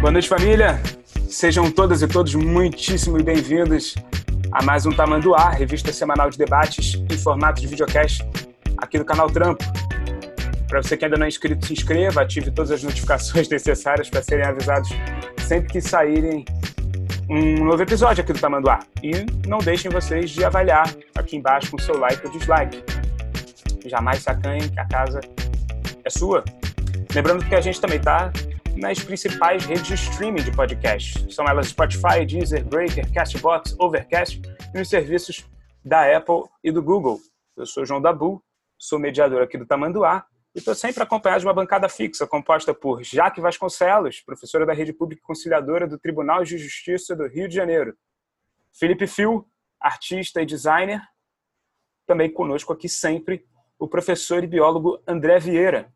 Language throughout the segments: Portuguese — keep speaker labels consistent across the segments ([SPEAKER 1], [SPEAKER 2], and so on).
[SPEAKER 1] Boa noite, família. Sejam todas e todos muitíssimo bem-vindos a mais um Tamanduá, revista semanal de debates em formato de videocast aqui do canal Trampo. Para você que ainda não é inscrito, se inscreva, ative todas as notificações necessárias para serem avisados sempre que saírem um novo episódio aqui do Tamanduá. E não deixem vocês de avaliar aqui embaixo com seu like ou dislike. Jamais sacanhem que a casa é sua. Lembrando que a gente também está nas principais redes de streaming de podcast. São elas Spotify, Deezer, Breaker, Castbox, Overcast e os serviços da Apple e do Google. Eu sou João Dabu, sou mediador aqui do Tamanduá e estou sempre acompanhado de uma bancada fixa composta por Jaque Vasconcelos, professora da Rede Pública Conciliadora do Tribunal de Justiça do Rio de Janeiro. Felipe Fio, artista e designer. Também conosco aqui sempre o professor e biólogo André Vieira.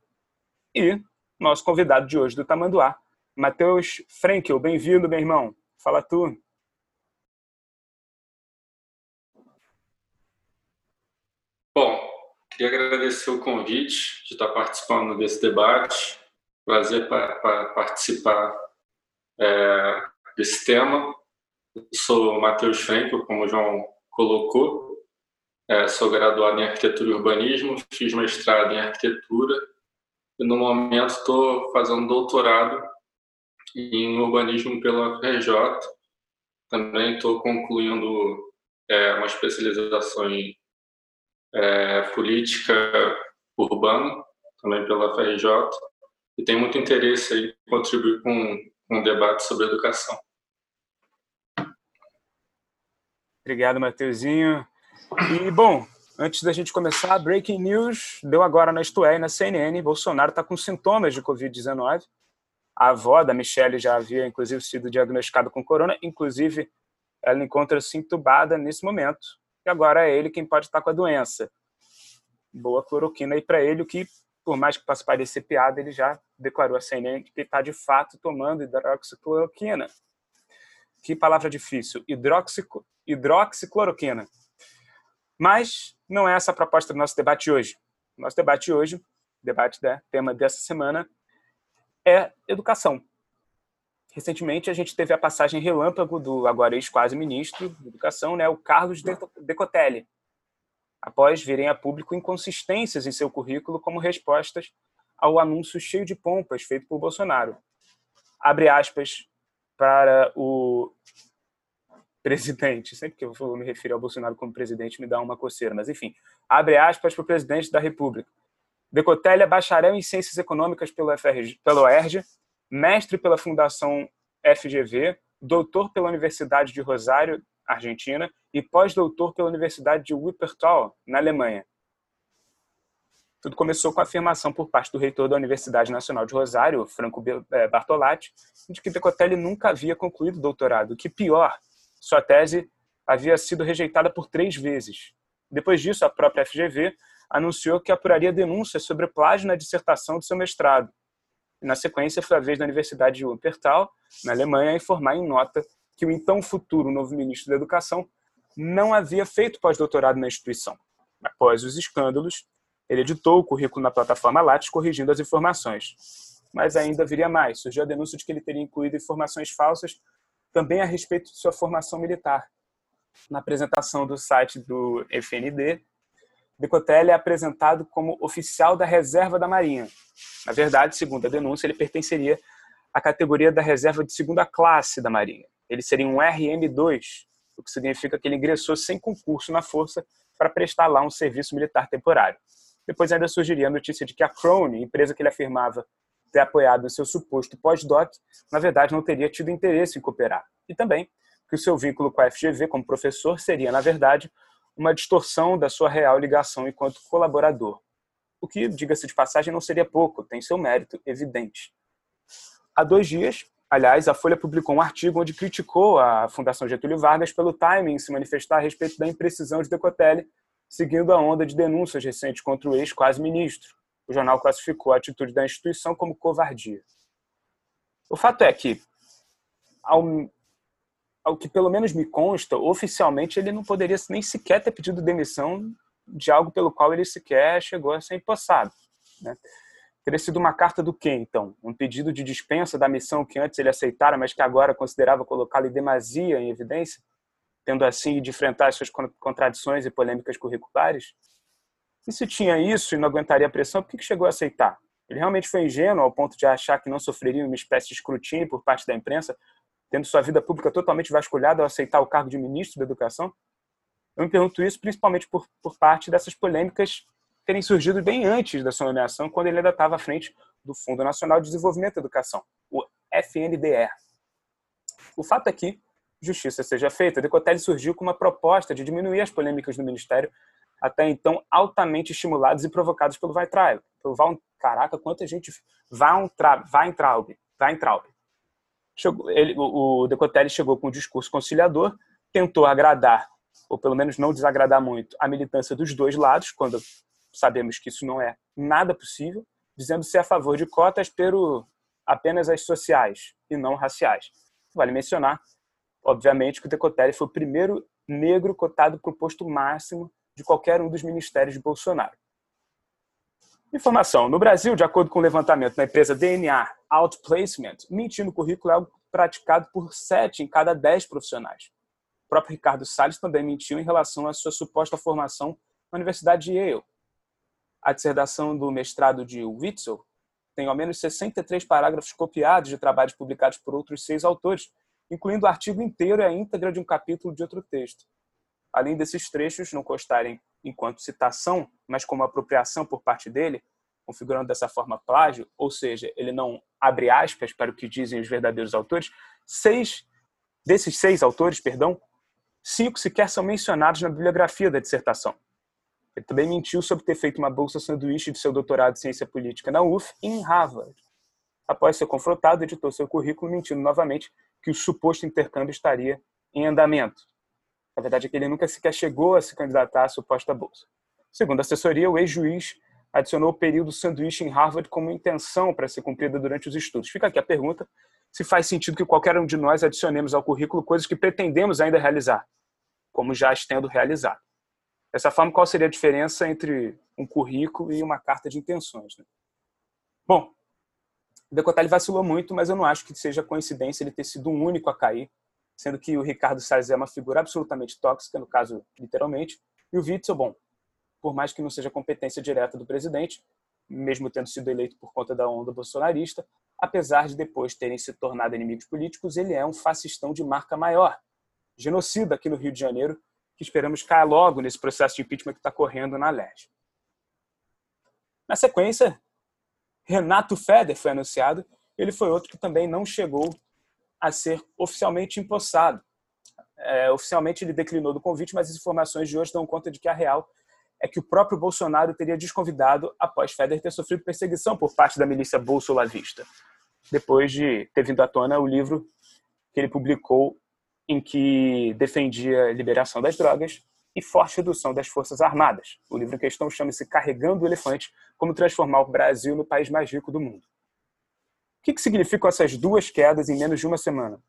[SPEAKER 1] E nosso convidado de hoje do Tamanduá, Matheus Frenkel. Bem-vindo, meu irmão. Fala tu.
[SPEAKER 2] Bom, queria agradecer o convite de estar participando desse debate. Prazer para participar é, desse tema. Eu sou Matheus Frenkel, como o João colocou. É, sou graduado em arquitetura e urbanismo, fiz mestrado em arquitetura e no momento estou fazendo doutorado em urbanismo pela FRJ. Também estou concluindo é, uma especialização em é, política urbana, também pela FRJ, e tenho muito interesse em contribuir com, com um debate sobre educação.
[SPEAKER 1] Obrigado, Mateuzinho. E, bom, Antes da gente começar, breaking news, deu agora na Isto É e na CNN, Bolsonaro está com sintomas de Covid-19. A avó da Michelle já havia, inclusive, sido diagnosticada com corona, inclusive ela encontra-se entubada nesse momento, e agora é ele quem pode estar com a doença. Boa cloroquina aí para ele, o que, por mais que possa parecer piada, ele já declarou a CNN que está de fato tomando hidroxicloroquina. Que palavra difícil, Hidroxico, hidroxicloroquina. Mas não é essa a proposta do nosso debate hoje. Nosso debate hoje, debate da né, tema dessa semana, é educação. Recentemente, a gente teve a passagem relâmpago do agora ex-quase ministro de Educação, né, o Carlos Decotelli, após virem a público inconsistências em seu currículo como respostas ao anúncio cheio de pompas feito por Bolsonaro. Abre aspas para o presidente, sempre que eu vou me referir ao Bolsonaro como presidente, me dá uma coceira, mas enfim, abre aspas para o presidente da República. Decotelli é bacharel em Ciências Econômicas pelo, FRG, pelo ERJ, mestre pela Fundação FGV, doutor pela Universidade de Rosário, Argentina, e pós-doutor pela Universidade de Wuppertal, na Alemanha. Tudo começou com a afirmação por parte do reitor da Universidade Nacional de Rosário, Franco eh, Bartolatti, de que Decotelli nunca havia concluído doutorado. O que pior, sua tese havia sido rejeitada por três vezes. Depois disso, a própria FGV anunciou que apuraria denúncias sobre plágio na dissertação de seu mestrado. Na sequência, foi a vez da Universidade de Wuppertal, na Alemanha, informar em nota que o então futuro novo ministro da Educação não havia feito pós-doutorado na instituição. Após os escândalos, ele editou o currículo na plataforma Lattes, corrigindo as informações. Mas ainda viria mais. Surgiu a denúncia de que ele teria incluído informações falsas também a respeito de sua formação militar. Na apresentação do site do FND, Decotelli é apresentado como oficial da reserva da Marinha. Na verdade, segundo a denúncia, ele pertenceria à categoria da reserva de segunda classe da Marinha. Ele seria um RM2, o que significa que ele ingressou sem concurso na força para prestar lá um serviço militar temporário. Depois ainda surgiria a notícia de que a Crone, empresa que ele afirmava ter apoiado o seu suposto pós-doc, na verdade não teria tido interesse em cooperar. E também que o seu vínculo com a FGV como professor seria, na verdade, uma distorção da sua real ligação enquanto colaborador. O que, diga-se de passagem, não seria pouco, tem seu mérito evidente. Há dois dias, aliás, a Folha publicou um artigo onde criticou a Fundação Getúlio Vargas pelo timing em se manifestar a respeito da imprecisão de Decotelli, seguindo a onda de denúncias recentes contra o ex-quase ministro o jornal classificou a atitude da instituição como covardia. O fato é que, ao, ao que pelo menos me consta, oficialmente ele não poderia nem sequer ter pedido demissão de algo pelo qual ele sequer chegou a ser empossado. Né? Teria sido uma carta do quê, então? Um pedido de dispensa da missão que antes ele aceitara, mas que agora considerava colocá-lo em demasia em evidência, tendo assim de enfrentar as suas contradições e polêmicas curriculares? E se tinha isso e não aguentaria a pressão, por que chegou a aceitar? Ele realmente foi ingênuo ao ponto de achar que não sofreria uma espécie de escrutínio por parte da imprensa, tendo sua vida pública totalmente vasculhada ao aceitar o cargo de ministro da Educação? Eu me pergunto isso principalmente por, por parte dessas polêmicas terem surgido bem antes da sua nomeação, quando ele ainda estava à frente do Fundo Nacional de Desenvolvimento da Educação, o FNDE. O fato é que, justiça seja feita, Decotelli surgiu com uma proposta de diminuir as polêmicas do Ministério, até então altamente estimuladas e provocadas pelo Weintraub. Pelo Val... Caraca, quanta gente... Weintraub. Weintraub. Weintraub. Chegou, ele, o Decotelli chegou com um discurso conciliador, tentou agradar, ou pelo menos não desagradar muito, a militância dos dois lados, quando sabemos que isso não é nada possível, dizendo ser a favor de cotas, pero apenas as sociais e não raciais. Vale mencionar, obviamente, que o Decotelli foi o primeiro negro cotado para o posto máximo de qualquer um dos ministérios de Bolsonaro. Informação. No Brasil, de acordo com o levantamento da empresa DNA Outplacement, mentir no currículo é algo praticado por sete em cada dez profissionais. O próprio Ricardo Salles também mentiu em relação à sua suposta formação na Universidade de Yale, a dissertação do mestrado de Witzel tem ao menos 63 parágrafos copiados de trabalhos publicados por outros seis autores, incluindo o artigo inteiro e a íntegra de um capítulo de outro texto. Além desses trechos não constarem enquanto citação, mas como apropriação por parte dele, configurando dessa forma plágio, ou seja, ele não abre aspas para o que dizem os verdadeiros autores, seis desses seis autores, perdão, cinco sequer são mencionados na bibliografia da dissertação. Ele também mentiu sobre ter feito uma bolsa sanduíche de seu doutorado em ciência política na UF em Harvard. Após ser confrontado, editou seu currículo mentindo novamente que o suposto intercâmbio estaria em andamento. A verdade é que ele nunca sequer chegou a se candidatar à suposta bolsa. Segundo a assessoria, o ex-juiz adicionou o período sanduíche em Harvard como intenção para ser cumprida durante os estudos. Fica aqui a pergunta se faz sentido que qualquer um de nós adicionemos ao currículo coisas que pretendemos ainda realizar, como já as tendo realizado. Dessa forma, qual seria a diferença entre um currículo e uma carta de intenções? Né? Bom, o Decotelli vacilou muito, mas eu não acho que seja coincidência ele ter sido o único a cair, sendo que o Ricardo Salles é uma figura absolutamente tóxica, no caso, literalmente, e o Witzel, bom, por mais que não seja competência direta do presidente, mesmo tendo sido eleito por conta da onda bolsonarista, apesar de depois terem se tornado inimigos políticos, ele é um fascistão de marca maior. Genocida aqui no Rio de Janeiro, que esperamos caia logo nesse processo de impeachment que está correndo na LERJ. Na sequência, Renato Feder foi anunciado. Ele foi outro que também não chegou a ser oficialmente empossado. É, oficialmente ele declinou do convite, mas as informações de hoje dão conta de que a real é que o próprio Bolsonaro teria desconvidado após Feder ter sofrido perseguição por parte da milícia bolsolavista, depois de ter vindo à tona o livro que ele publicou em que defendia a liberação das drogas e forte redução das forças armadas. O livro em questão chama-se Carregando o Elefante: Como Transformar o Brasil no país mais rico do mundo. Que, que significam essas duas quedas em menos de uma semana?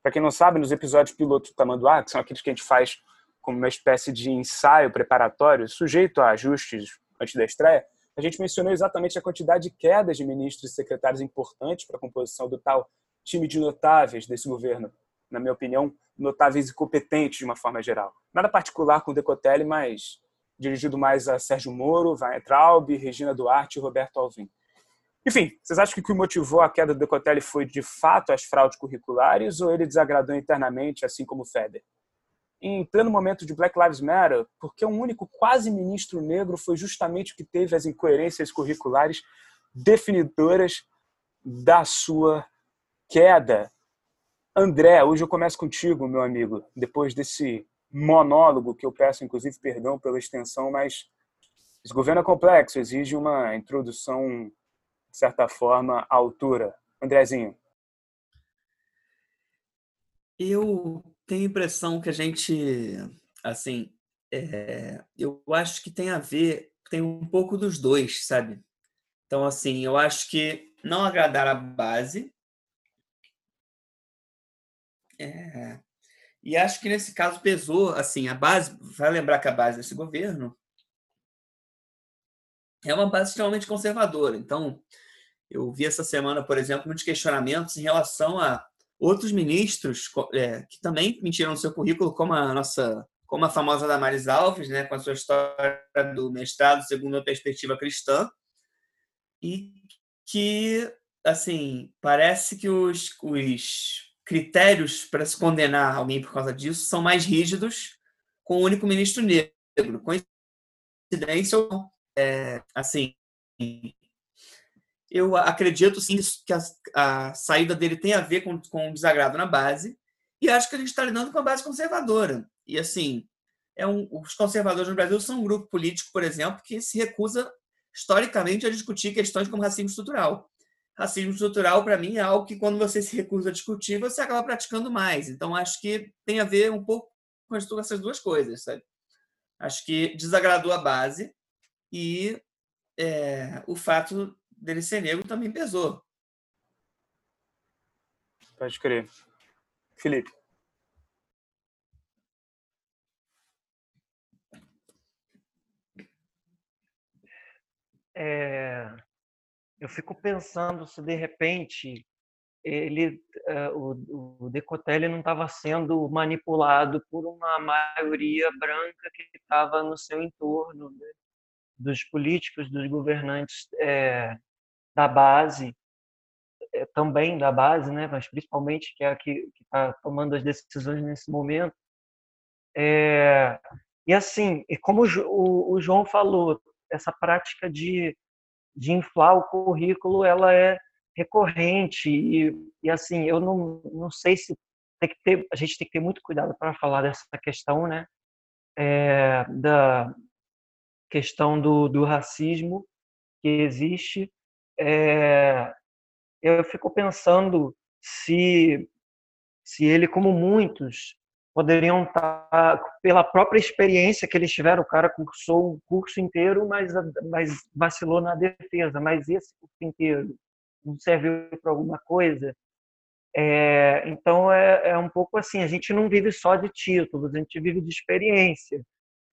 [SPEAKER 1] Para quem não sabe, nos episódios piloto do Tamanduá, que são aqueles que a gente faz como uma espécie de ensaio preparatório, sujeito a ajustes antes da estreia, a gente mencionou exatamente a quantidade de quedas de ministros e secretários importantes para a composição do tal time de notáveis desse governo na minha opinião, notáveis e competentes de uma forma geral. Nada particular com o Decotelli, mas dirigido mais a Sérgio Moro, Weintraub, Regina Duarte e Roberto Alvim. Enfim, vocês acham que o que motivou a queda do Decotelli foi de fato as fraudes curriculares ou ele desagradou internamente, assim como o Feder? Em pleno momento de Black Lives Matter, porque um único quase ministro negro foi justamente o que teve as incoerências curriculares definidoras da sua queda André, hoje eu começo contigo, meu amigo, depois desse monólogo que eu peço, inclusive, perdão pela extensão, mas esse governo é complexo, exige uma introdução, de certa forma, à altura. Andrezinho.
[SPEAKER 3] Eu tenho a impressão que a gente, assim, é, eu acho que tem a ver, tem um pouco dos dois, sabe? Então, assim, eu acho que não agradar a base, é, e acho que nesse caso pesou, assim, a base, vai lembrar que a base desse governo é uma base extremamente conservadora. Então, eu vi essa semana, por exemplo, muitos questionamentos em relação a outros ministros é, que também mentiram no seu currículo, como a nossa, como a famosa Damares Alves, né, com a sua história do mestrado segundo a perspectiva cristã, e que, assim, parece que os, os critérios para se condenar alguém por causa disso são mais rígidos com o único ministro negro. Coincidência ou não? É, assim, eu acredito sim que a, a, saída dele tem a ver com, com desagrado na base, e acho que a gente está lidando com a base conservadora. E assim, é um, os conservadores no Brasil são um grupo político, por exemplo, que se recusa historicamente a discutir questões como racismo estrutural. Racismo estrutural, para mim, é algo que, quando você se recusa a discutir, você acaba praticando mais. Então, acho que tem a ver um pouco com essas duas coisas, sabe? Acho que desagradou a base e é, o fato dele ser negro também pesou.
[SPEAKER 1] Pode crer. Felipe.
[SPEAKER 4] É, eu fico pensando se de repente ele, uh, o, o Decotelli não estava sendo manipulado por uma maioria branca que estava no seu entorno, né? Dos políticos, dos governantes é, da base, é, também da base, né? mas principalmente que é a que está tomando as decisões nesse momento. É, e assim, como o, o João falou, essa prática de, de inflar o currículo, ela é recorrente e, e assim, eu não, não sei se tem que ter, a gente tem que ter muito cuidado para falar dessa questão, né, é, da questão do, do racismo que existe. É, eu fico pensando se se ele, como muitos, poderiam estar, tá, pela própria experiência que eles tiveram, o cara cursou o curso inteiro, mas, mas vacilou na defesa, mas esse curso inteiro não serviu para alguma coisa. É, então é, é um pouco assim, a gente não vive só de títulos, a gente vive de experiência.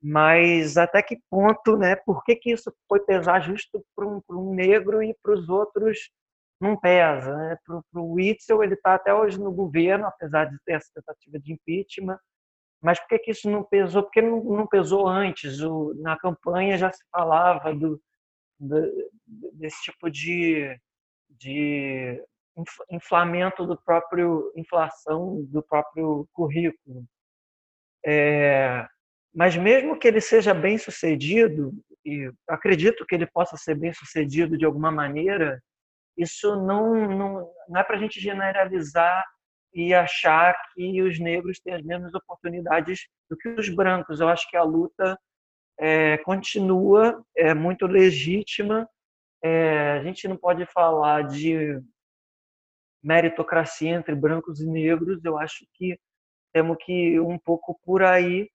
[SPEAKER 4] Mas até que ponto, né? Por que, que isso foi pesar justo para um, um negro e para os outros não pesa. Né? Para o Witzel, ele está até hoje no governo, apesar de ter essa tentativa de impeachment. Mas por que, que isso não pesou? Porque não, não pesou antes. O, na campanha já se falava do, do, desse tipo de, de inflamento do próprio inflação do próprio currículo. É, mas mesmo que ele seja bem sucedido, e acredito que ele possa ser bem sucedido de alguma maneira, isso não, não, não é para a gente generalizar e achar que os negros têm as mesmas oportunidades do que os brancos. Eu acho que a luta é, continua, é muito legítima. É, a gente não pode falar de meritocracia entre brancos e negros. Eu acho que temos que ir um pouco por aí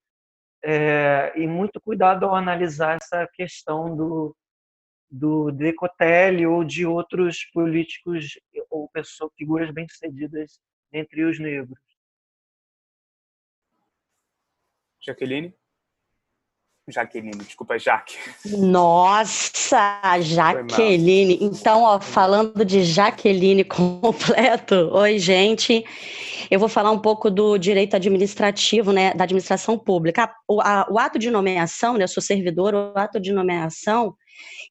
[SPEAKER 4] é, e muito cuidado ao analisar essa questão do, do Decotelli ou de outros políticos ou pessoas, figuras bem-sucedidas entre os negros.
[SPEAKER 1] Jaqueline? Jaqueline, desculpa, Jaque.
[SPEAKER 5] Nossa, Jaqueline. Então, ó, falando de Jaqueline completo. Oi, gente. Eu vou falar um pouco do direito administrativo, né, da administração pública. O, a, o ato de nomeação, né, eu sou servidor, o ato de nomeação,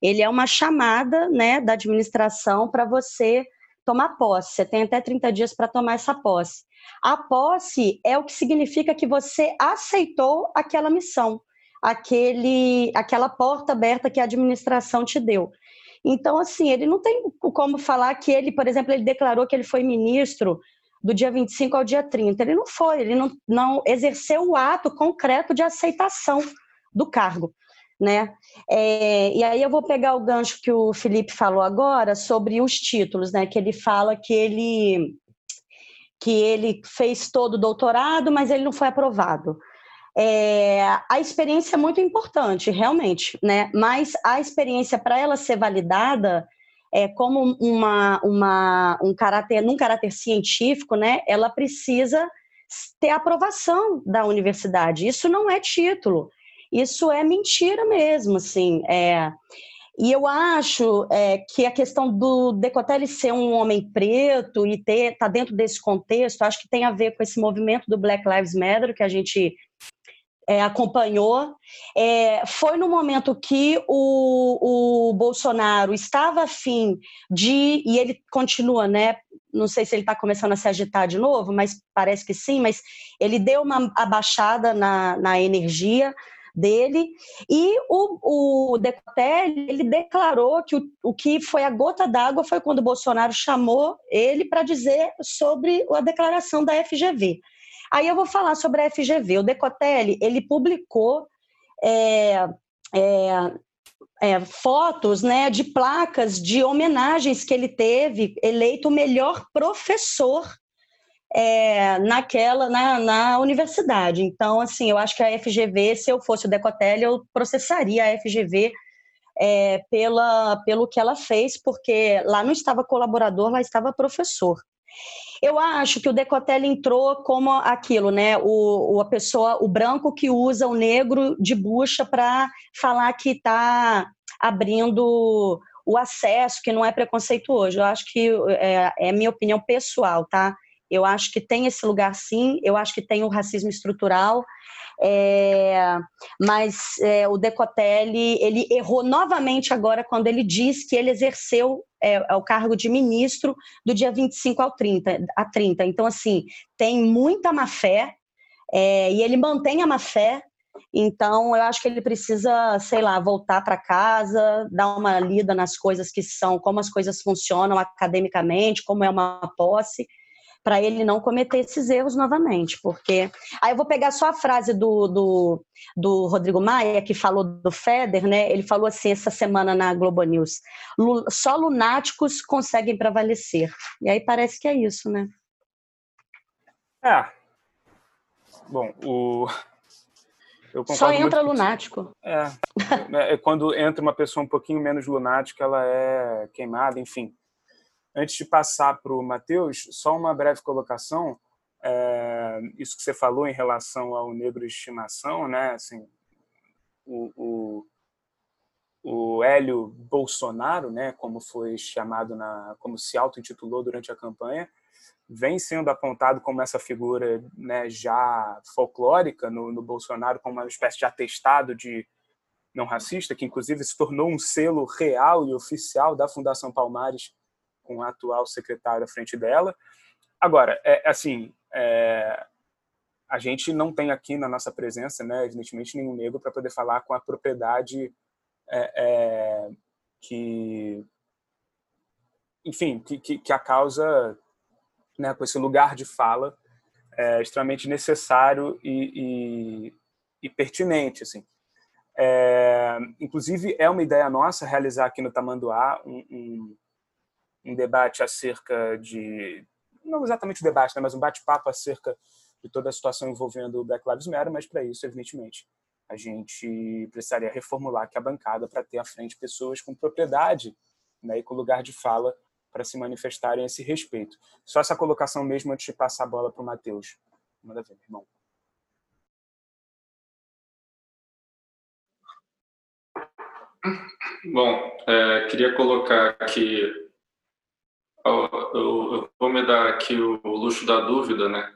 [SPEAKER 5] ele é uma chamada né, da administração para você tomar posse. Você tem até 30 dias para tomar essa posse. A posse é o que significa que você aceitou aquela missão, aquele, aquela porta aberta que a administração te deu. Então, assim, ele não tem como falar que ele, por exemplo, ele declarou que ele foi ministro do dia 25 ao dia 30. Ele não foi, ele não, não exerceu o ato concreto de aceitação do cargo né? É, e aí eu vou pegar o gancho que o Felipe falou agora sobre os títulos, né? Que ele fala que ele que ele fez todo o doutorado, mas ele não foi aprovado. É, a experiência é muito importante, realmente, né? Mas a experiência para ela ser validada é como uma, uma um caráter, num caráter científico, né? Ela precisa ter aprovação da universidade. Isso não é título. Isso é mentira mesmo, assim. É, E eu acho é, que a questão do Decotelli ser um homem preto e ter tá dentro desse contexto, acho que tem a ver com esse movimento do Black Lives Matter que a gente é, acompanhou. É, foi no momento que o, o Bolsonaro estava afim de, e ele continua, né? Não sei se ele está começando a se agitar de novo, mas parece que sim, mas ele deu uma abaixada na, na energia dele e o, o Decotelli, ele declarou que o, o que foi a gota d'água foi quando o Bolsonaro chamou ele para dizer sobre a declaração da FGV. Aí eu vou falar sobre a FGV. O Decotelli, ele publicou é, é, é, fotos né, de placas de homenagens que ele teve, eleito o melhor professor é, naquela na, na, universidade. Então, assim, eu acho que a FGV, se eu fosse o Decotelli, eu processaria a FGV é, pela, pelo que ela fez, porque lá não estava colaborador, lá estava professor. Eu acho que o Decotelli entrou como aquilo, né? O, a pessoa, o branco que usa o negro de bucha para falar que está abrindo o acesso, que não é preconceituoso. Eu acho que é, é minha opinião pessoal, tá? Eu acho que tem esse lugar sim, eu acho que tem o racismo estrutural, é, mas é, o Decotelli ele errou novamente agora quando ele diz que ele exerceu é, é o cargo de ministro do dia 25 ao 30, a 30. Então, assim, tem muita má fé é, e ele mantém a má fé. Então, eu acho que ele precisa, sei lá, voltar para casa, dar uma lida nas coisas que são, como as coisas funcionam academicamente, como é uma posse para ele não cometer esses erros novamente, porque aí eu vou pegar só a frase do, do, do Rodrigo Maia, que falou do Feder, né? Ele falou assim essa semana na Globo News: só lunáticos conseguem prevalecer. E aí parece que é isso, né?
[SPEAKER 1] É. Bom, o.
[SPEAKER 5] Só entra lunático.
[SPEAKER 1] É, é. Quando entra uma pessoa um pouquinho menos lunática, ela é queimada, enfim. Antes de passar para o Matheus, só uma breve colocação. É, isso que você falou em relação ao negro de estimação, né? Assim, o, o, o Hélio Bolsonaro, né? Como foi chamado na, como se auto-intitulou durante a campanha, vem sendo apontado como essa figura né, já folclórica no, no Bolsonaro, como uma espécie de atestado de não racista, que inclusive se tornou um selo real e oficial da Fundação Palmares com o atual secretário à frente dela. Agora, é, assim, é, a gente não tem aqui na nossa presença, né, evidentemente, nenhum negro para poder falar com a propriedade é, é que, enfim, que, que, que, a causa, né, com esse lugar de fala é extremamente necessário e, e, e pertinente, assim. É, inclusive, é uma ideia nossa realizar aqui no Tamanduá um, um, um debate acerca de não exatamente um debate, né, mas um bate-papo acerca de toda a situação envolvendo o Black Lives Matter, mas para isso, evidentemente, a gente precisaria reformular aqui a bancada para ter à frente pessoas com propriedade né, e com lugar de fala para se manifestarem a esse respeito. Só essa colocação mesmo antes de passar a bola para o Matheus. Manda ver, meu irmão.
[SPEAKER 2] Bom, é, queria colocar aqui eu, vou me dar aqui o, luxo da dúvida, né?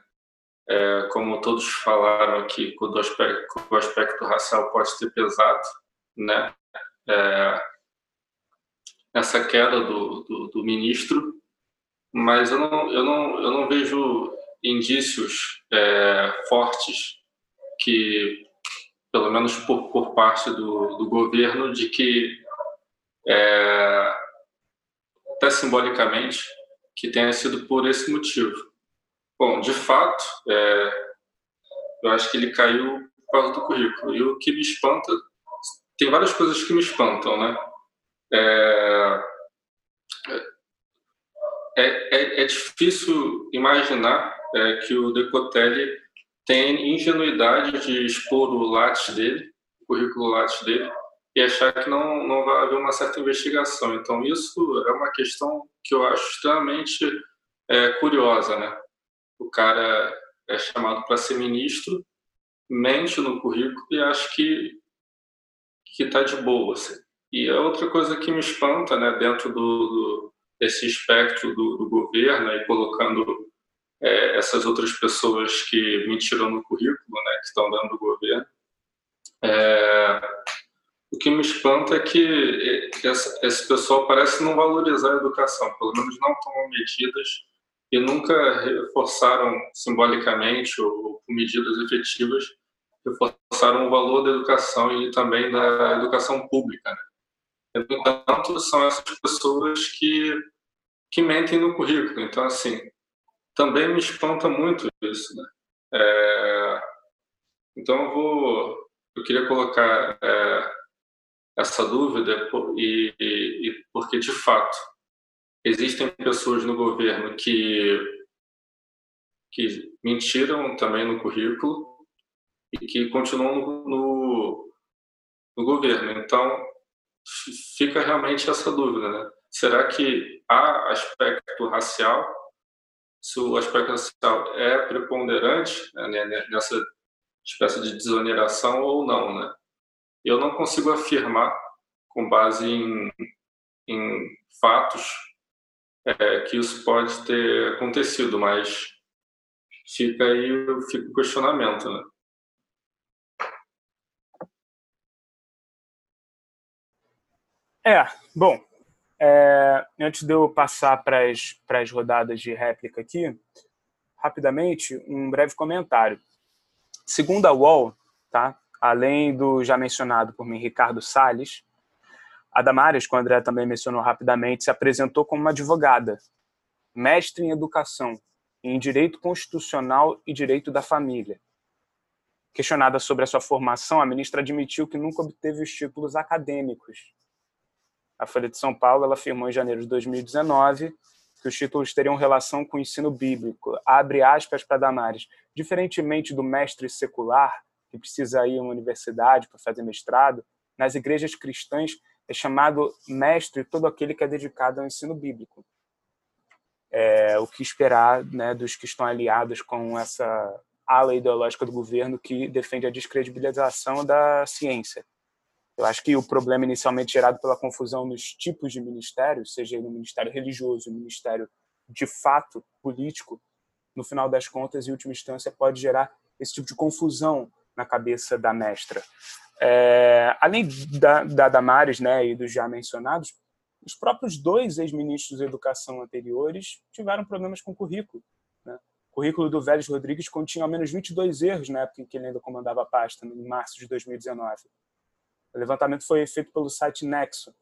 [SPEAKER 2] É, como todos falaram aqui, o aspecto, aspecto racial pode ter pesado, né? É, essa queda do, do, do, ministro, mas eu não, eu não, eu não vejo indícios é, fortes que, pelo menos por, por parte do, do governo, de que é, até simbolicamente, que tenha sido por esse motivo. Bom, de fato, é, eu acho que ele caiu por causa do currículo. E o que me espanta, tem várias coisas que me espantam, né? É, é, é, é difícil imaginar é, que o Decotelli tem ingenuidade de expor o Lattes dele, o currículo Lattes dele, e achar que não, não vai haver uma certa investigação. Então, isso é uma questão que eu acho extremamente é, curiosa. Né? O cara é chamado para ser ministro, mente no currículo e acha que que está de boa. Assim. E a outra coisa que me espanta, né, dentro do, do desse espectro do, do governo e colocando é, essas outras pessoas que mentiram no currículo, né, que estão dentro do governo, é, que me espanta é que esse pessoal parece não valorizar a educação, pelo menos não tomam medidas e nunca reforçaram simbolicamente ou com medidas efetivas reforçaram o valor da educação e também da educação pública. Né? No entanto, são essas pessoas que, que mentem no currículo. Então, assim, também me espanta muito isso. Né? É, então, eu, vou, eu queria colocar é, essa dúvida e, e, porque, de fato, existem pessoas no governo que, que mentiram também no currículo e que continuam no, no, no governo. Então, fica realmente essa dúvida, né? Será que há aspecto racial? Se o aspecto racial é preponderante né, nessa espécie de desoneração ou não, né? Eu não consigo afirmar com base em, em fatos é, que isso pode ter acontecido, mas fica aí fica o questionamento, né?
[SPEAKER 1] É, bom, é, antes de eu passar para as rodadas de réplica aqui, rapidamente, um breve comentário. Segundo a UOL, tá, além do já mencionado por mim, Ricardo Salles, a Damares, que o André também mencionou rapidamente, se apresentou como uma advogada, mestre em educação, em direito constitucional e direito da família. Questionada sobre a sua formação, a ministra admitiu que nunca obteve os títulos acadêmicos a Folha de São Paulo ela afirmou em janeiro de 2019 que os títulos teriam relação com o ensino bíblico. Abre aspas para Damares. Diferentemente do mestre secular, que precisa ir a uma universidade para fazer mestrado, nas igrejas cristãs é chamado mestre todo aquele que é dedicado ao ensino bíblico. É, o que esperar né, dos que estão aliados com essa ala ideológica do governo que defende a descredibilização da ciência. Eu acho que o problema inicialmente gerado pela confusão nos tipos de ministério, seja um ministério religioso, um ministério de fato político, no final das contas, em última instância, pode gerar esse tipo de confusão na cabeça da mestra. É, além da, da Damares né, e dos já mencionados, os próprios dois ex-ministros da educação anteriores tiveram problemas com o currículo. Né? O currículo do Vélez Rodrigues continha ao menos 22 erros na época em que ele ainda comandava a pasta, em março de 2019. O levantamento foi feito pelo site Nexo.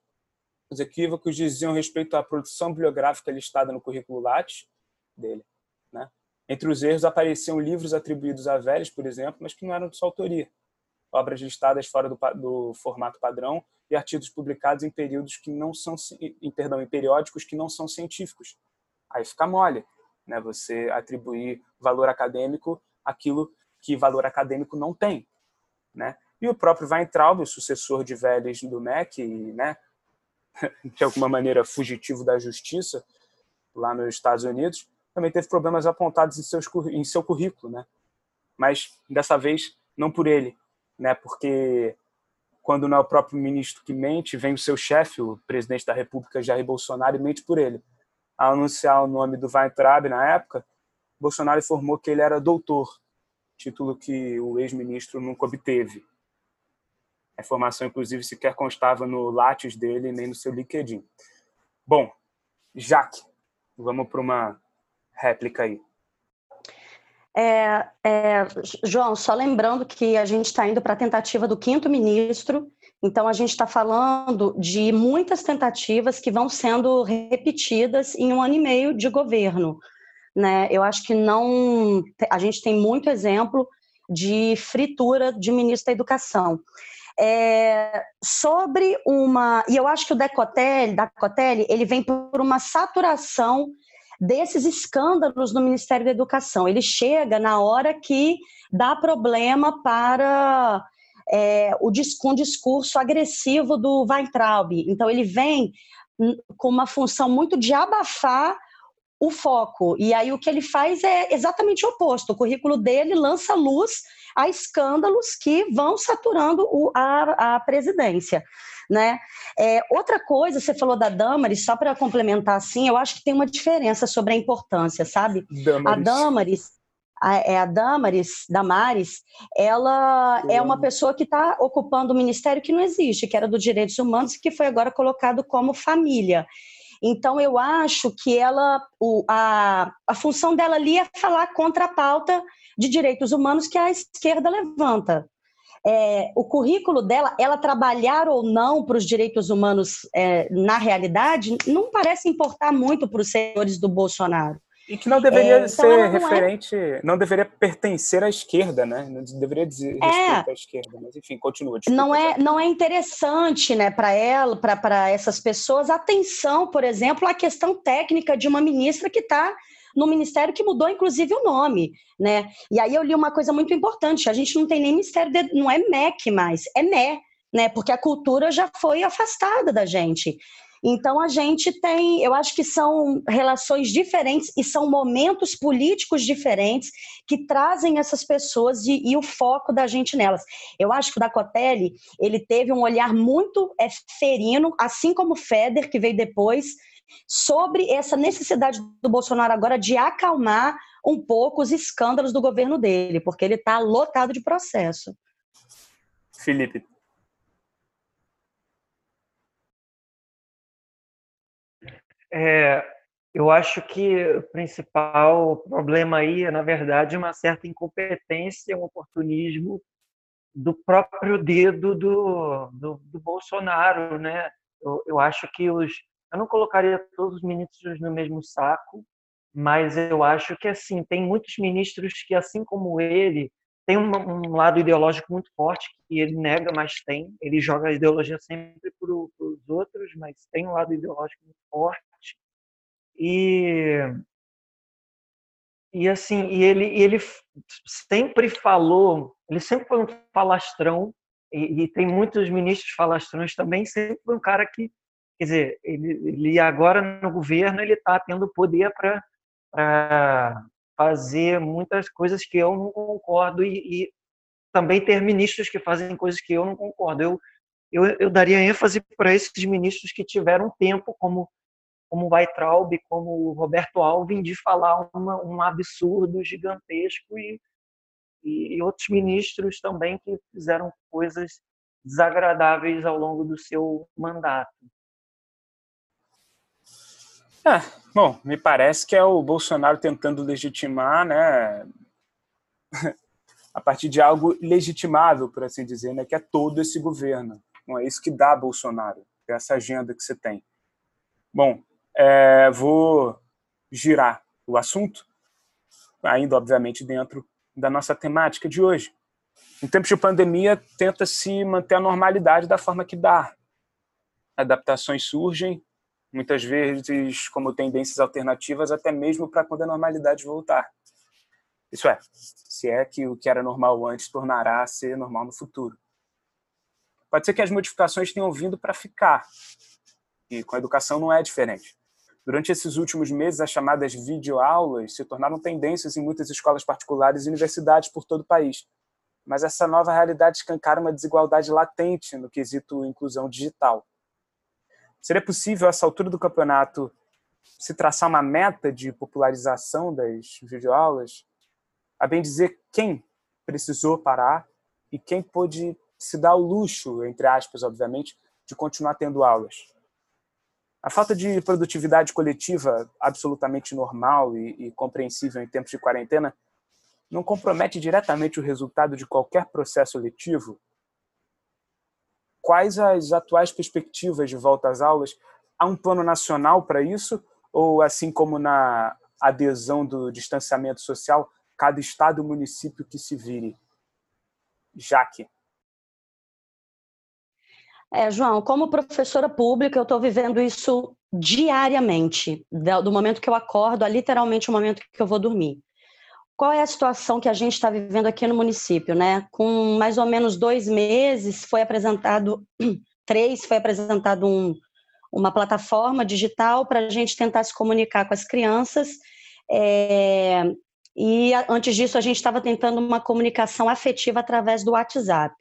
[SPEAKER 1] Os equívocos diziam respeito à produção bibliográfica listada no currículo Lattes dele. Né? Entre os erros apareciam livros atribuídos a Vélez, por exemplo, mas que não eram de sua autoria. Obras listadas fora do, do formato padrão e artigos publicados em períodos que não são, em, perdão, em periódicos que não são científicos. Aí fica mole, né? Você atribuir valor acadêmico àquilo que valor acadêmico não tem, né? E o próprio Weintraub, o sucessor de Vélez do MEC, né, de alguma maneira fugitivo da justiça lá nos Estados Unidos, também teve problemas apontados em, seus, em seu currículo, né? Mas dessa vez não por ele, né? Porque quando não é o próprio ministro que mente, vem o seu chefe, o presidente da República Jair Bolsonaro, e mente por ele. Ao anunciar o nome do Weintraub na época, Bolsonaro informou que ele era doutor, título que o ex-ministro nunca obteve. A informação, inclusive, sequer constava no Lattes dele nem no seu LinkedIn. Bom, Jaque, vamos para uma réplica aí.
[SPEAKER 5] É, é, João, só lembrando que a gente está indo para a tentativa do quinto ministro, então a gente está falando de muitas tentativas que vão sendo repetidas em um ano e meio de governo. Né? Eu acho que não. A gente tem muito exemplo de fritura de ministro da Educação é, sobre uma. E eu acho que o Decotelli, Decotelli ele vem por uma saturação desses escândalos no Ministério da Educação. Ele chega na hora que dá problema para é, o com um discurso agressivo do Weintraub. Então, ele vem com uma função muito de abafar o foco. E aí o que ele faz é exatamente o oposto. O currículo dele lança luz a escândalos que vão saturando o, a, a presidência. Né? É, outra coisa, você falou da Damaris, só para complementar assim, eu acho que tem uma diferença sobre a importância, sabe? Damaris. A Damaris, a, é a Damaris, Damares, ela é uma pessoa que está ocupando um ministério que não existe, que era do Direitos Humanos e que foi agora colocado como família. Então, eu acho que ela, o, a, a função dela ali é falar contra a pauta de direitos humanos que a esquerda levanta. É, o currículo dela, ela trabalhar ou não para os direitos humanos é, na realidade, não parece importar muito para os senhores do Bolsonaro.
[SPEAKER 1] E que não deveria é, então ser não é referente, é... não deveria pertencer à esquerda, né? Não deveria dizer é. respeito à esquerda, mas enfim, continua.
[SPEAKER 5] Desculpa, não é, não é interessante, né, para ela, para essas pessoas, atenção, por exemplo, à questão técnica de uma ministra que está no ministério que mudou, inclusive, o nome, né? E aí eu li uma coisa muito importante: a gente não tem nem ministério, de, não é MEC mais, é ME, né? Porque a cultura já foi afastada da gente. Então a gente tem, eu acho que são relações diferentes e são momentos políticos diferentes que trazem essas pessoas e, e o foco da gente nelas. Eu acho que o Dacotelli, ele teve um olhar muito é, ferino, assim como o Feder, que veio depois, sobre essa necessidade do Bolsonaro agora de acalmar um pouco os escândalos do governo dele, porque ele está lotado de processo.
[SPEAKER 1] Felipe,
[SPEAKER 4] É, eu acho que o principal problema aí é, na verdade, uma certa incompetência, um oportunismo do próprio dedo do, do, do Bolsonaro, né? Eu, eu, acho que os, eu não colocaria todos os ministros no mesmo saco, mas eu acho que assim tem muitos ministros que, assim como ele, tem um, um lado ideológico muito forte que ele nega, mas tem. Ele joga a ideologia sempre para os outros, mas tem um lado ideológico muito forte. E e assim, e ele, ele sempre falou, ele sempre foi um falastrão, e, e, tem muitos ministros falastrões também, sempre foi um cara que, quer dizer, ele, ele agora no governo, ele está tendo poder para fazer muitas coisas que eu não concordo e, e, também ter ministros que fazem coisas que eu não concordo. Eu, eu, eu daria ênfase para esses ministros que tiveram tempo, como como Weitraub, como Roberto Alvim, de falar uma, um absurdo gigantesco e, e, outros ministros também que fizeram coisas desagradáveis ao longo do seu mandato.
[SPEAKER 1] É, bom, me parece que é o Bolsonaro tentando legitimar, né, a partir de algo legitimável, por assim dizer, né, que é todo esse governo. Não é isso que dá Bolsonaro, é essa agenda que você tem. Bom, é, vou girar o assunto, ainda obviamente dentro da nossa temática de hoje. Em tempos de pandemia, tenta-se manter a normalidade da forma que dá. Adaptações surgem, muitas vezes como tendências alternativas, até mesmo para quando a normalidade voltar. Isso é, se é que o que era normal antes tornará a ser normal no futuro. Pode ser que as modificações tenham vindo para ficar, e com a educação não é diferente. Durante esses últimos meses, as chamadas videoaulas se tornaram tendências em muitas escolas particulares e universidades por todo o país. Mas essa nova realidade escancara uma desigualdade latente no quesito inclusão digital. Seria possível, a essa altura do campeonato, se traçar uma meta de popularização das videoaulas? A bem dizer, quem precisou parar e quem pôde se dar o luxo, entre aspas, obviamente, de continuar tendo aulas? A falta de produtividade coletiva absolutamente normal e, e compreensível em tempos de quarentena não compromete diretamente o resultado de qualquer processo letivo? Quais as atuais perspectivas de volta às aulas? Há um plano nacional para isso? Ou, assim como na adesão do distanciamento social, cada estado e município que se vire? Jaque.
[SPEAKER 5] É, João, como professora pública, eu estou vivendo isso diariamente, do momento que eu acordo a literalmente o momento que eu vou dormir. Qual é a situação que a gente está vivendo aqui no município, né? Com mais ou menos dois meses, foi apresentado, três, foi apresentado um, uma plataforma digital para a gente tentar se comunicar com as crianças. É, e antes disso, a gente estava tentando uma comunicação afetiva através do WhatsApp.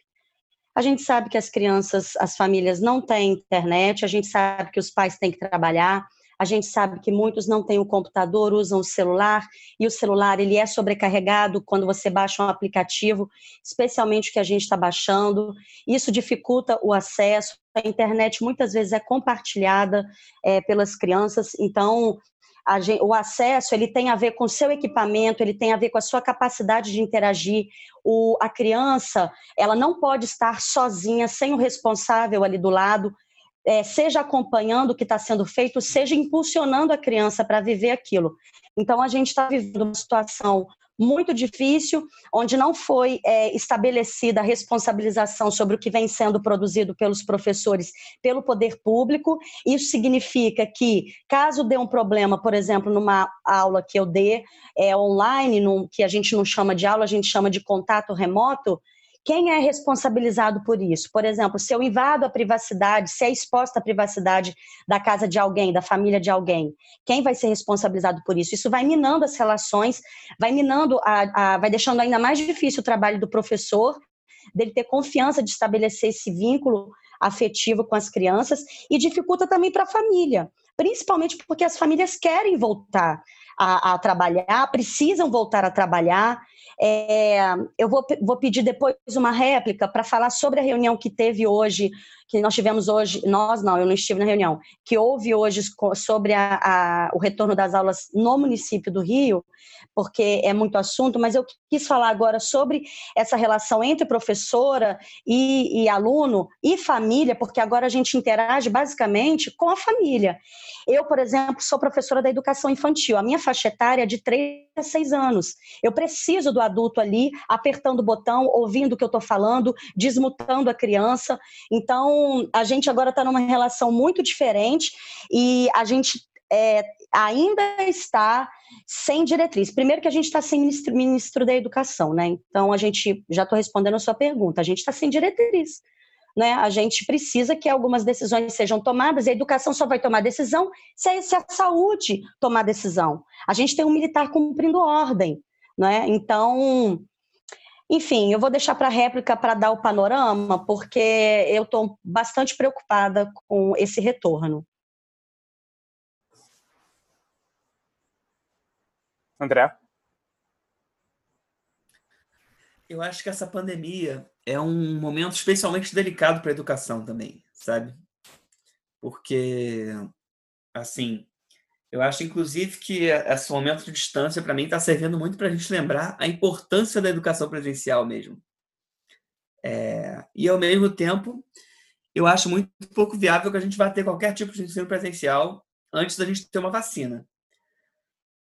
[SPEAKER 5] A gente sabe que as crianças, as famílias não têm internet, a gente sabe que os pais têm que trabalhar, a gente sabe que muitos não têm o computador, usam o celular, e o celular ele é sobrecarregado quando você baixa um aplicativo, especialmente o que a gente está baixando. Isso dificulta o acesso. A internet muitas vezes é compartilhada é, pelas crianças, então Gente, o acesso ele tem a ver com o seu equipamento, ele tem a ver com a sua capacidade de interagir. O, a criança ela não pode estar sozinha, sem o responsável ali do lado é, seja acompanhando o que está sendo feito, seja impulsionando a criança para viver aquilo. Então, a gente está vivendo uma situação muito difícil, onde não foi é, estabelecida a responsabilização sobre o que vem sendo produzido pelos professores pelo poder público. Isso significa que, caso dê um problema, por exemplo, numa aula que eu dê é, online, num, que a gente não chama de aula, a gente chama de contato remoto, quem é responsabilizado por isso? Por exemplo, se eu invado a privacidade, se é exposta a privacidade da casa de alguém, da família de alguém, quem vai ser responsabilizado por isso? Isso vai minando as relações, vai minando, a, a, vai deixando ainda mais difícil o trabalho do professor, dele ter confiança de estabelecer esse vínculo afetivo com as crianças e dificulta também para a família, principalmente porque as famílias querem voltar a, a trabalhar, precisam voltar a trabalhar é, eu vou, vou pedir depois uma réplica para falar sobre a reunião que teve hoje, que nós tivemos hoje, nós não, eu não estive na reunião, que houve hoje sobre a, a, o retorno das aulas no município do Rio, porque é muito assunto, mas eu quis falar agora sobre essa relação entre professora e, e aluno e família, porque agora a gente interage basicamente com a família. Eu, por exemplo, sou professora da educação infantil, a minha faixa etária é de 3 a 6 anos. Eu preciso do adulto ali apertando o botão, ouvindo o que eu estou falando, desmutando a criança. Então, a gente agora está numa relação muito diferente e a gente é, ainda está sem diretriz. Primeiro que a gente está sem ministro, ministro, da Educação, né? Então a gente já estou respondendo a sua pergunta. A gente está sem diretriz. Né? A gente precisa que algumas decisões sejam tomadas, e a educação só vai tomar decisão se a, se a saúde tomar decisão. A gente tem um militar cumprindo ordem. Né? Então, enfim, eu vou deixar para a réplica para dar o panorama, porque eu estou bastante preocupada com esse retorno.
[SPEAKER 1] André?
[SPEAKER 3] Eu acho que essa pandemia é um momento especialmente delicado para a educação também, sabe? Porque, assim, eu acho inclusive que esse momento de distância, para mim, está servindo muito para a gente lembrar a importância da educação presencial mesmo. É, e, ao mesmo tempo, eu acho muito pouco viável que a gente vá ter qualquer tipo de ensino presencial antes da gente ter uma vacina.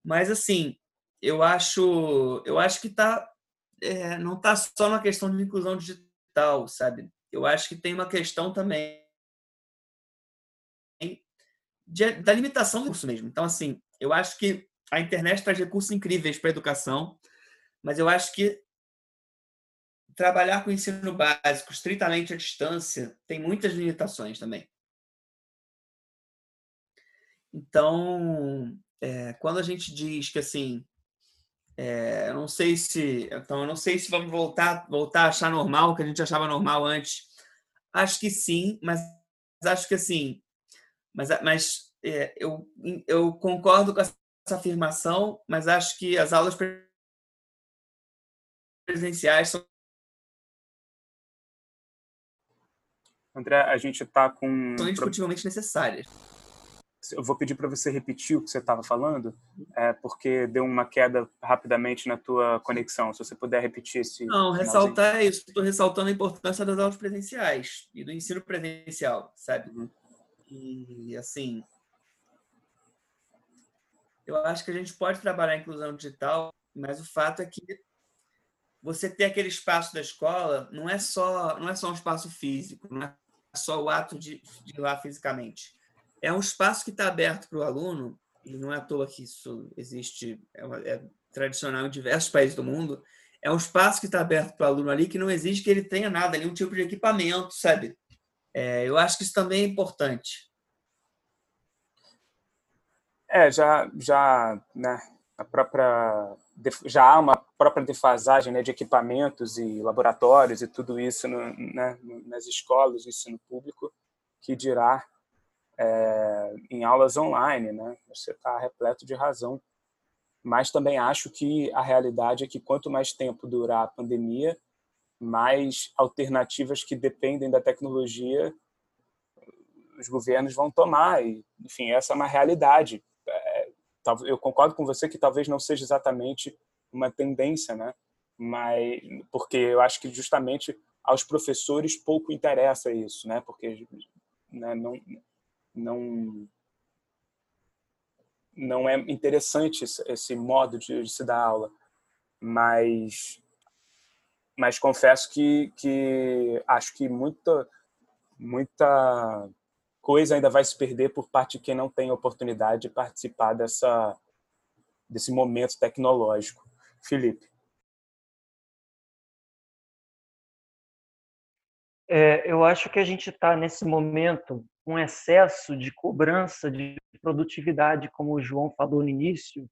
[SPEAKER 3] Mas assim, eu acho, eu acho que tá, é, não está só na questão de inclusão digital, sabe? Eu acho que tem uma questão também de, da limitação do curso mesmo. Então, assim, eu acho que a internet traz recursos incríveis para a educação, mas eu acho que trabalhar com ensino básico estritamente à distância tem muitas limitações também. Então, é, quando a gente diz que assim, é, eu não sei se, então eu não sei se vamos voltar, voltar a achar normal o que a gente achava normal antes. Acho que sim, mas acho que assim, mas, mas é, eu, eu concordo com essa afirmação, mas acho que as aulas presenciais são
[SPEAKER 1] André, a gente está com.
[SPEAKER 3] São indiscutivelmente necessárias
[SPEAKER 1] eu vou pedir para você repetir o que você estava falando, é, porque deu uma queda rapidamente na tua conexão. Se você puder repetir esse.
[SPEAKER 3] Não, ressaltar isso. Estou ressaltando a importância das aulas presenciais e do ensino presencial, sabe? Uhum. E, assim, eu acho que a gente pode trabalhar a inclusão digital, mas o fato é que você ter aquele espaço da escola não é só não é só um espaço físico, não é só o ato de, de ir lá fisicamente é um espaço que está aberto para o aluno, e não é à toa que isso existe, é, é tradicional em diversos países do mundo, é um espaço que está aberto para o aluno ali que não exige que ele tenha nada, nenhum tipo de equipamento, sabe? É, eu acho que isso também é importante.
[SPEAKER 1] É, já, já né, a própria já há uma própria defasagem né, de equipamentos e laboratórios e tudo isso no, né, nas escolas do ensino público, que dirá é, em aulas online. Né? Você está repleto de razão. Mas também acho que a realidade é que quanto mais tempo durar a pandemia, mais alternativas que dependem da tecnologia os governos vão tomar. E, enfim, essa é uma realidade. É, eu concordo com você que talvez não seja exatamente uma tendência, né? Mas porque eu acho que justamente aos professores pouco interessa isso, né? Porque né, não não não é interessante esse modo de, se dar aula, mas mas confesso que que acho que muita muita coisa ainda vai se perder por parte de quem não tem oportunidade de participar dessa desse momento tecnológico. Felipe.
[SPEAKER 4] É, eu acho que a gente está nesse momento com excesso de cobrança de produtividade, como o João falou no início.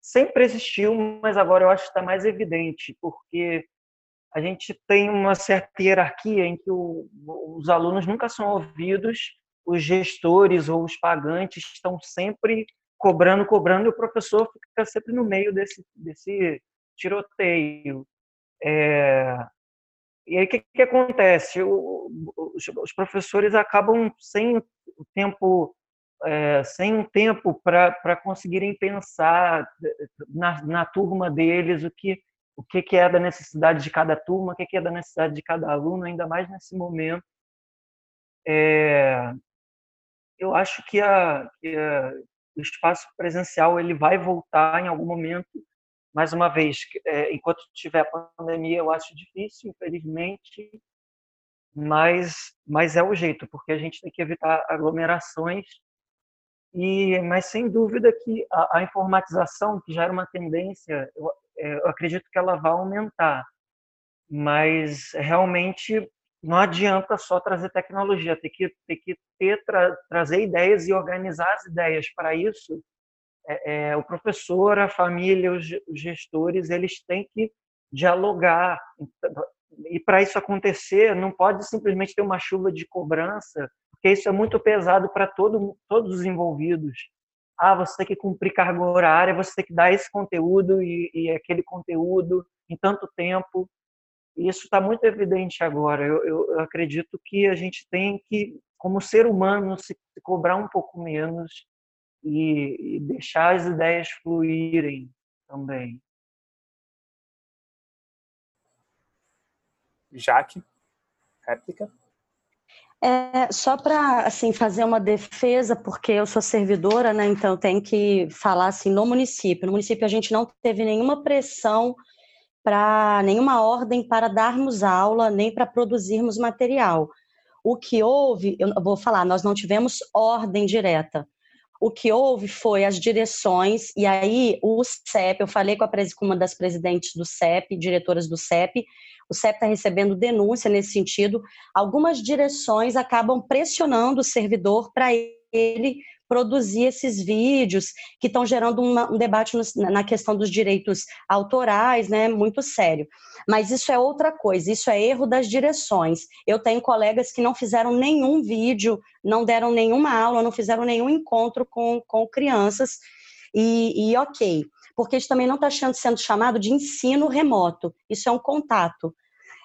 [SPEAKER 4] Sempre existiu, mas agora eu acho que está mais evidente, porque a gente tem uma certa hierarquia em que o, os alunos nunca são ouvidos os gestores ou os pagantes estão sempre cobrando, cobrando, e o professor fica sempre no meio desse, desse tiroteio. É... E aí o que, que acontece? O, os, os, professores acabam sem o tempo, é, sem um tempo para conseguirem pensar na, na turma deles o que o que, que é da necessidade de cada turma, o que, que é da necessidade de cada aluno, ainda mais nesse momento. É, eu acho que, a, que a, o espaço presencial ele vai voltar em algum momento. Mais uma vez, é, enquanto tiver pandemia, eu acho difícil, infelizmente, mas, mas é o jeito, porque a gente tem que evitar aglomerações. E, mas sem dúvida que a, a informatização, que já era uma tendência, eu, eu acredito que ela vai aumentar. Mas realmente não adianta só trazer tecnologia, tem que, tem que ter, tra, trazer ideias e organizar as ideias. Para isso, é, é, o professor, a família, os, os gestores, eles têm que dialogar. E para isso acontecer, não pode simplesmente ter uma chuva de cobrança, porque isso é muito pesado para todo, todos os envolvidos. Ah, você tem que cumprir carga horária, você tem que dar esse conteúdo e, e aquele conteúdo em tanto tempo. E isso está muito evidente agora. Eu, eu, eu, acredito que a gente tem que, como ser humano, se, se cobrar um pouco menos e, e deixar as ideias fluírem também.
[SPEAKER 1] Jaque, réplica?
[SPEAKER 5] É, só para assim fazer uma defesa, porque eu sou servidora, né? Então tem que falar assim no município. No município a gente não teve nenhuma pressão para nenhuma ordem para darmos aula, nem para produzirmos material. O que houve, eu vou falar, nós não tivemos ordem direta. O que houve foi as direções, e aí o CEP, eu falei com, a, com uma das presidentes do CEP, diretoras do CEP, o CEP está recebendo denúncia nesse sentido. Algumas direções acabam pressionando o servidor para ele produzir esses vídeos que estão gerando uma, um debate na questão dos direitos autorais, né, muito sério. Mas isso é outra coisa, isso é erro das direções. Eu tenho colegas que não fizeram nenhum vídeo, não deram nenhuma aula, não fizeram nenhum encontro com, com crianças, e, e ok, porque isso também não está sendo chamado de ensino remoto, isso é um contato.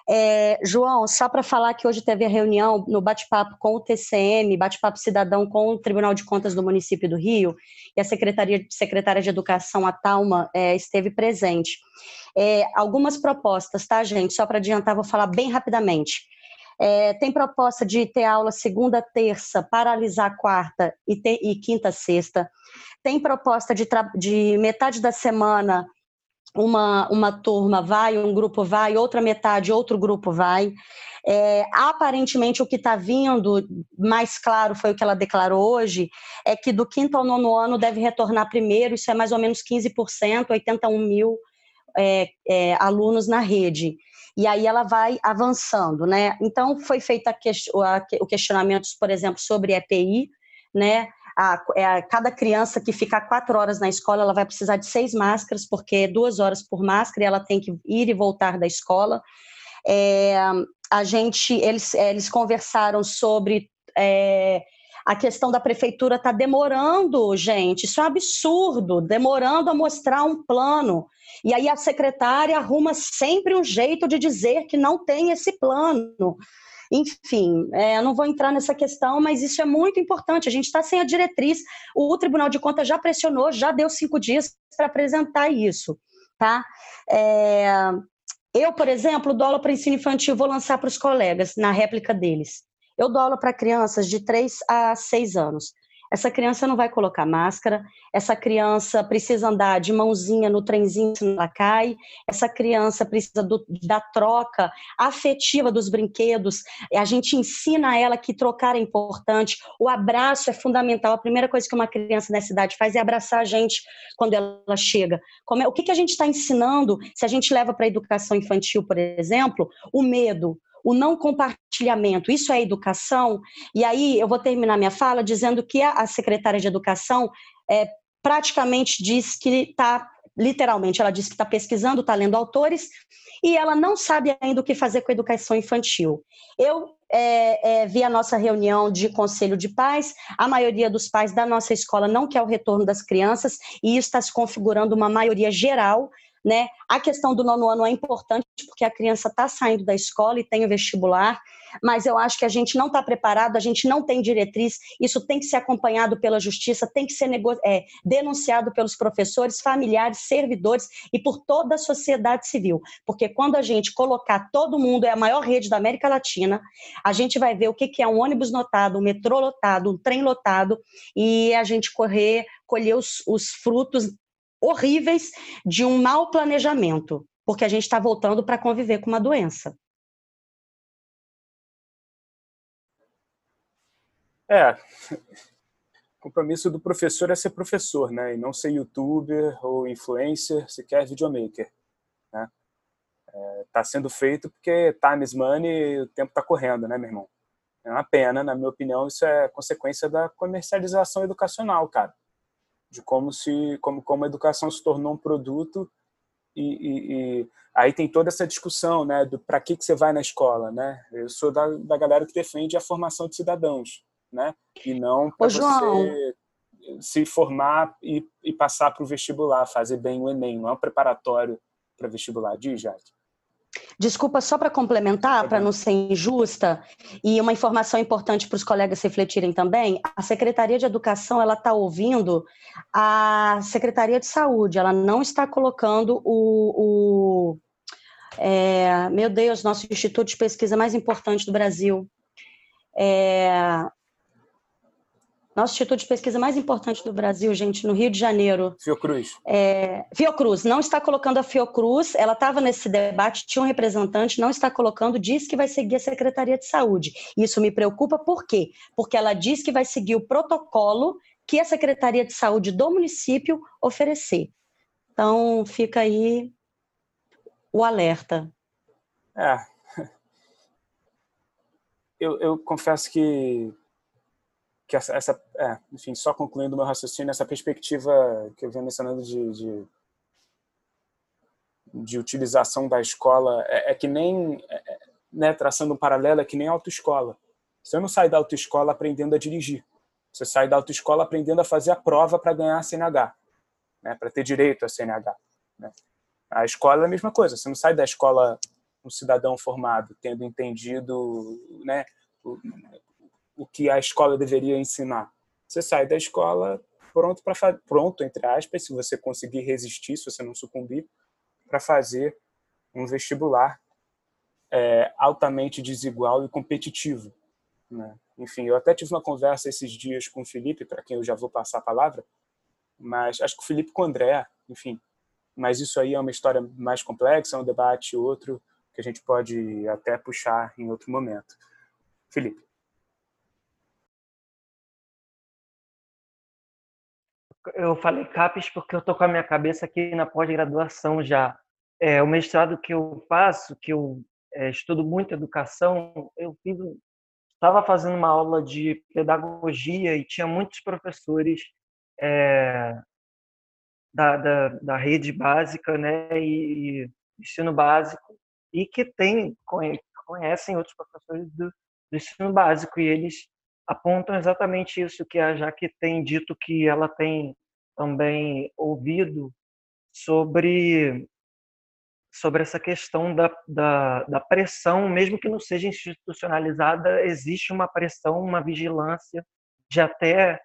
[SPEAKER 5] É, João, só para falar que hoje teve a reunião no bate-papo com o TCM, bate-papo cidadão com o Tribunal de Contas do município do Rio, e a Secretaria, Secretária de Educação, a Talma, é, esteve presente. É, algumas propostas, tá, gente? Só para adiantar, vou falar bem rapidamente. É, tem proposta de ter aula segunda, terça, paralisar quarta e, ter, e quinta, sexta. Tem proposta de, de metade da semana uma, uma turma vai, um grupo vai, outra metade, outro grupo vai. É, aparentemente, o que está vindo mais claro foi o que ela declarou hoje: é que do quinto ao nono ano deve retornar primeiro, isso é mais ou menos 15%, 81 mil é, é, alunos na rede. E aí ela vai avançando, né? Então, foi feito o questionamento, por exemplo, sobre EPI, né? A, é a, cada criança que ficar quatro horas na escola, ela vai precisar de seis máscaras, porque é duas horas por máscara e ela tem que ir e voltar da escola. É, a gente, eles, eles conversaram sobre é, a questão da prefeitura está demorando, gente, isso é um absurdo, demorando a mostrar um plano. E aí a secretária arruma sempre um jeito de dizer que não tem esse plano. Enfim, é, não vou entrar nessa questão, mas isso é muito importante. A gente está sem a diretriz. O Tribunal de Contas já pressionou, já deu cinco dias para apresentar isso. Tá? É, eu, por exemplo, dou aula para ensino infantil, vou lançar para os colegas na réplica deles. Eu dou aula para crianças de 3 a 6 anos. Essa criança não vai colocar máscara, essa criança precisa andar de mãozinha no trenzinho se ela cai, essa criança precisa do, da troca afetiva dos brinquedos. A gente ensina a ela que trocar é importante, o abraço é fundamental. A primeira coisa que uma criança nessa idade faz é abraçar a gente quando ela chega. É, o que, que a gente está ensinando se a gente leva para a educação infantil, por exemplo, o medo? O não compartilhamento, isso é educação. E aí eu vou terminar minha fala dizendo que a, secretária de Educação é, praticamente diz que está, literalmente, ela diz que está pesquisando, está lendo autores, e ela não sabe ainda o que fazer com a educação infantil. Eu é, é, vi a nossa reunião de conselho de pais, a maioria dos pais da nossa escola não quer o retorno das crianças, e isso está se configurando uma maioria geral né? A questão do nono ano é importante porque a criança está saindo da escola e tem o vestibular, mas eu acho que a gente não está preparado, a gente não tem diretriz, isso tem que ser acompanhado pela justiça, tem que ser é, denunciado pelos professores, familiares, servidores e por toda a sociedade civil, porque quando a gente colocar todo mundo, é a maior rede da América Latina, a gente vai ver o que, é um ônibus lotado, um metrô lotado, um trem lotado, e a gente correr, colher os, os frutos horríveis de um mau planejamento, porque a gente está voltando para conviver com uma doença.
[SPEAKER 1] É, o compromisso do professor é ser professor, né? E não ser youtuber ou influencer, sequer videomaker. Né? É, tá sendo feito porque time is money, o tempo está correndo, né, meu irmão? É uma pena, na minha opinião, isso é consequência da comercialização educacional, cara de como se como como a educação se tornou um produto e, e, e aí tem toda essa discussão né do para que que você vai na escola né? Eu sou da, da galera que defende a formação de cidadãos né? E não para você se formar e, e passar para o vestibular fazer bem o enem não é um preparatório para vestibular. Diz Jade
[SPEAKER 5] Desculpa, só para complementar, para não ser injusta, e uma informação importante para os colegas refletirem também, a Secretaria de Educação ela está ouvindo a Secretaria de Saúde, ela não está colocando o, o é, meu Deus, nosso instituto de pesquisa mais importante do Brasil. É, nosso instituto de pesquisa mais importante do Brasil, gente, no Rio de Janeiro.
[SPEAKER 1] Fiocruz.
[SPEAKER 5] É, Fiocruz, não está colocando a Fiocruz, ela estava nesse debate, tinha um representante, não está colocando, diz que vai seguir a Secretaria de Saúde. Isso me preocupa, por quê? Porque ela diz que vai seguir o protocolo que a Secretaria de Saúde do município oferecer. Então, fica aí o alerta.
[SPEAKER 1] É. Eu, eu confesso que que essa, essa é, enfim, só concluindo meu raciocínio, essa perspectiva que eu venho mencionando de, de, de utilização da escola é, é que nem, é, é, né, traçando um paralelo, é que nem autoescola. Você não sai da autoescola aprendendo a dirigir. Você sai da autoescola aprendendo a fazer a prova para ganhar a CNH, né, para ter direito a CNH. Né. A escola é a mesma coisa. Você não sai da escola um cidadão formado, tendo entendido né, o que a escola deveria ensinar. Você sai da escola pronto para pronto entre aspas, se você conseguir resistir, se você não sucumbir, para fazer um vestibular é, altamente desigual e competitivo. Né? Enfim, eu até tive uma conversa esses dias com o Felipe, para quem eu já vou passar a palavra, mas acho que o Felipe com o André, enfim, mas isso aí é uma história mais complexa, é um debate outro que a gente pode até puxar em outro momento. Felipe.
[SPEAKER 4] Eu falei CAPES porque eu estou com a minha cabeça aqui na pós-graduação já. É, o mestrado que eu faço, que eu é, estudo muito educação, eu estava fazendo uma aula de pedagogia e tinha muitos professores é, da, da, da, rede básica né, e, e, ensino básico e que tem, conhecem outros professores do, do ensino básico e eles apontam exatamente isso que a Jaque tem dito que ela tem também ouvido sobre sobre essa questão da, da, da, pressão, mesmo que não seja institucionalizada, existe uma pressão, uma vigilância de até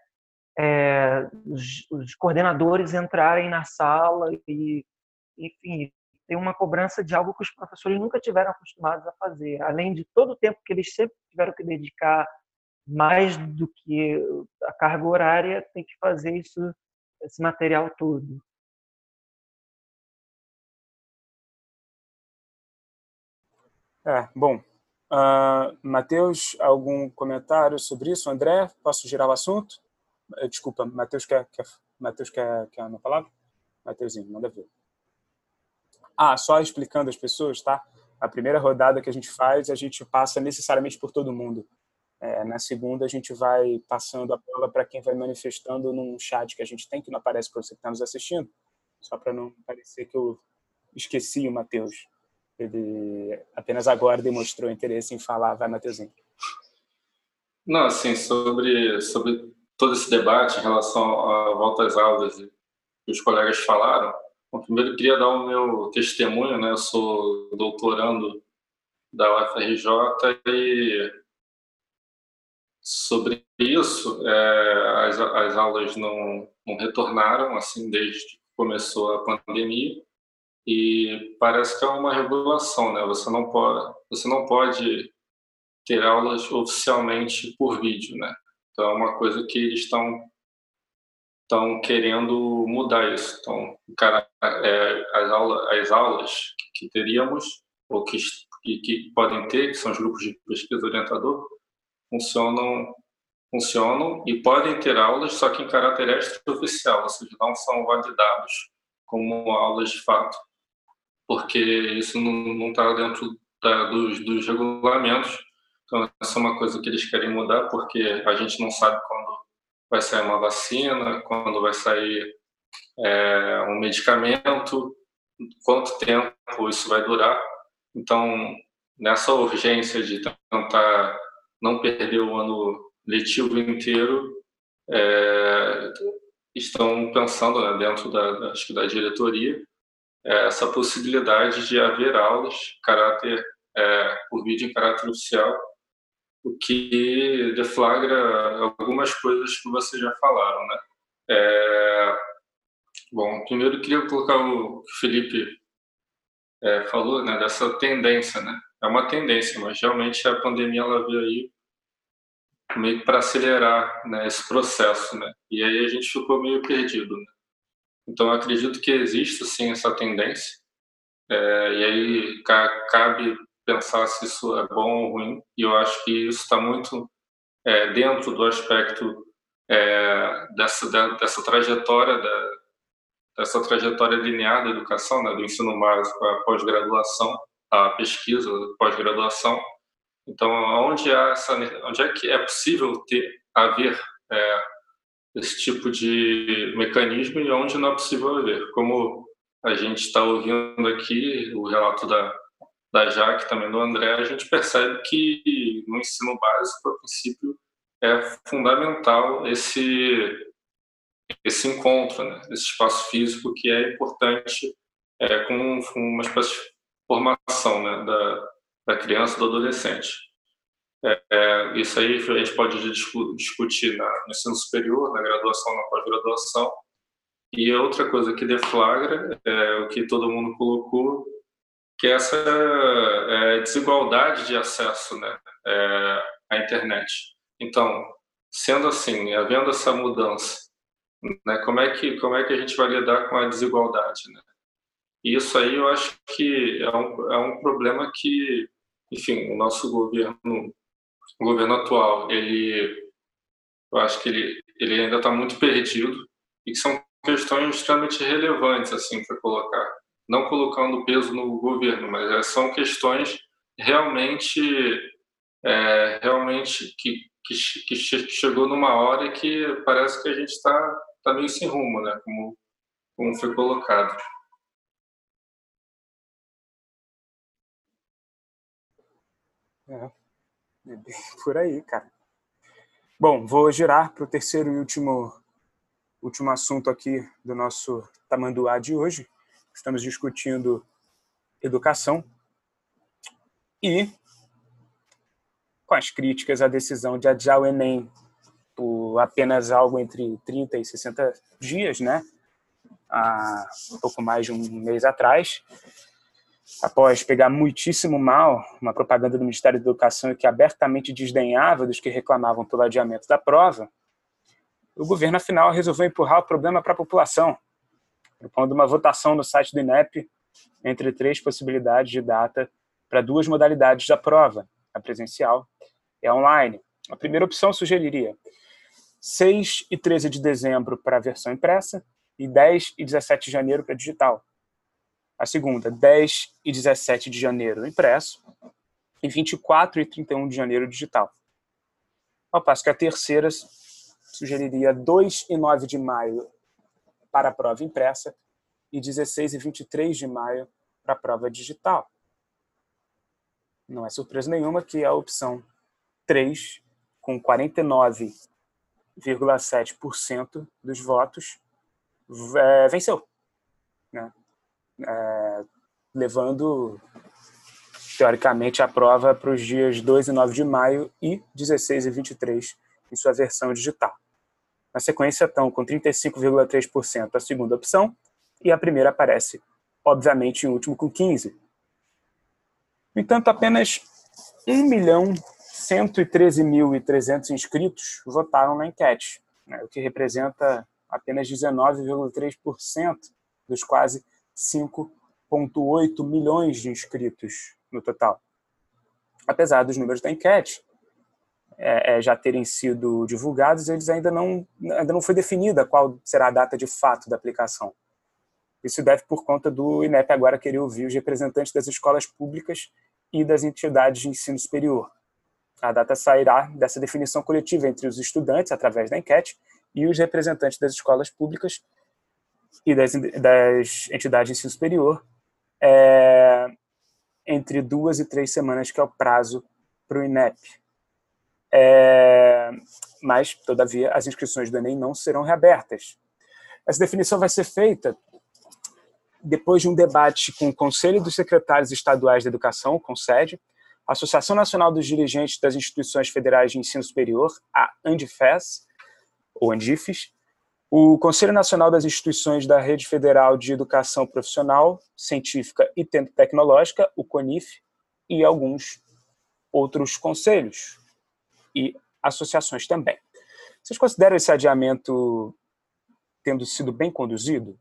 [SPEAKER 4] é, os, os, coordenadores entrarem na sala e, enfim, tem uma cobrança de algo que os professores nunca tiveram acostumados a fazer, além de todo o tempo que eles sempre tiveram que dedicar mais do que a carga horária, tem que fazer isso, esse material todo.
[SPEAKER 1] É, bom. Uh, Matheus, algum comentário sobre isso? André, posso girar o assunto? Eh, desculpa, Matheus quer, quer, Mateus quer, quer uma palavra? Matheusinho, manda ver. Ah, só explicando as pessoas, tá? A primeira rodada que a gente faz, a gente passa necessariamente por todo mundo. É, na segunda, a gente vai passando a bola para quem vai manifestando num chat que a gente tem, que não aparece para você que está nos assistindo, só para não parecer que eu esqueci o Matheus. Ele apenas agora demonstrou interesse em falar. Vai, Matheusinho.
[SPEAKER 2] Não, assim, sobre, sobre todo esse debate em relação à volta às aulas que os colegas falaram, bom, primeiro eu queria dar o meu testemunho, né? Eu sou doutorando da UFRJ e sobre isso, é, as, as aulas não, não retornaram, assim, desde que começou a pandemia e parece que é uma regulação, né? Você não pode, você não pode ter aulas oficialmente por vídeo, né? Então é uma coisa que eles estão estão querendo mudar isso. Então, cara, é, as aulas, as aulas que, teríamos ou que, que, que podem ter, que são os grupos de pesquisa orientador, funcionam funcionam e podem ter aulas, só que em caráter extraoficial, ou seja, não são validados como aulas de fato porque isso não está dentro da, dos, dos regulamentos. Então, essa é uma coisa que eles querem mudar, porque a gente não sabe quando vai sair uma vacina, quando vai sair é, um medicamento, quanto tempo isso vai durar. Então, nessa urgência de tentar não perder o ano letivo inteiro, é, estão pensando né, dentro da, acho que da diretoria é, essa possibilidade de haver aulas caráter, é, por vídeo em caráter oficial, o que deflagra algumas coisas que vocês já falaram, né? É, bom, primeiro eu queria colocar o que o Felipe é, falou, né, dessa tendência, né? É uma tendência, mas realmente a pandemia ela veio aí meio para acelerar né, esse processo, né? E aí a gente ficou meio perdido, né? Então, acredito que existe, sim, essa tendência. É, e aí cabe pensar se isso é bom ou ruim. E eu acho que isso está muito é, dentro do aspecto é, dessa, dessa trajetória da, dessa trajetória linear da educação, né, do ensino básico à pós-graduação, à pesquisa, pós-graduação. Então, onde, há essa, onde é que é possível ter haver é, esse tipo de mecanismo e onde não é possível haver. Como a gente está ouvindo aqui o relato da, da Jaque, também do André, a gente percebe que no ensino básico, a princípio, é fundamental esse esse encontro, né? esse espaço físico que é importante é, com uma espécie formação né? da, da criança, do adolescente. É, é, isso aí a gente pode discutir na, no ensino superior, na graduação, na pós-graduação. E outra coisa que deflagra é o que todo mundo colocou, que é essa é, desigualdade de acesso né, é, à internet. Então, sendo assim, havendo essa mudança, né, como, é que, como é que a gente vai lidar com a desigualdade? Né? E isso aí eu acho que é um, é um problema que, enfim, o nosso governo o governo atual, ele, eu acho que ele, ele ainda está muito perdido e que são questões extremamente relevantes assim para colocar, não colocando peso no governo, mas é, são questões realmente é, realmente que, que, que, chegou numa hora que parece que a gente está tá meio sem rumo, né? Como, como foi colocado.
[SPEAKER 1] É, é por aí, cara. Bom, vou girar para o terceiro e último, último assunto aqui do nosso Tamanduá de hoje. Estamos discutindo educação e com as críticas à decisão de adiar o Enem por apenas algo entre 30 e 60 dias, né? Há pouco mais de um mês atrás, após pegar muitíssimo mal uma propaganda do Ministério da Educação que abertamente desdenhava dos que reclamavam pelo adiamento da prova, o governo, afinal, resolveu empurrar o problema para a população, propondo uma votação no site do INEP entre três possibilidades de data para duas modalidades da prova, a presencial e a online. A primeira opção sugeriria 6 e 13 de dezembro para a versão impressa e 10 e 17 de janeiro para digital. A segunda, 10 e 17 de janeiro impresso e 24 e 31 de janeiro digital. Ao passo que a terceira sugeriria 2 e 9 de maio para a prova impressa e 16 e 23 de maio para a prova digital. Não é surpresa nenhuma que a opção 3, com 49,7% dos votos, é, venceu. É, levando, teoricamente, a prova para os dias 2 e 9 de maio e 16 e 23 em sua versão digital. Na sequência, estão com 35,3% a segunda opção e a primeira aparece, obviamente, em último com 15%. No entanto, apenas 1 milhão 113.300 inscritos votaram na enquete, né, o que representa apenas 19,3% dos quase 5,8 milhões de inscritos no total. Apesar dos números da enquete é, é, já terem sido divulgados, eles ainda não, ainda não foi definida qual será a data de fato da aplicação. Isso deve por conta do INEP agora querer ouvir os representantes das escolas públicas e das entidades de ensino superior. A data sairá dessa definição coletiva entre os estudantes, através da enquete, e os representantes das escolas públicas e das, das entidades de ensino superior, é, entre duas e três semanas, que é o prazo para o INEP. É, mas, todavia, as inscrições do Enem não serão reabertas. Essa definição vai ser feita depois de um debate com o Conselho dos Secretários Estaduais de Educação, CONSED, a Associação Nacional dos Dirigentes das Instituições Federais de Ensino Superior, a ANDIFES, ou ANDIFES, o Conselho Nacional das Instituições da Rede Federal de Educação Profissional, Científica e Tecnológica, o CONIF, e alguns outros conselhos e associações também. Vocês consideram esse adiamento tendo sido bem conduzido?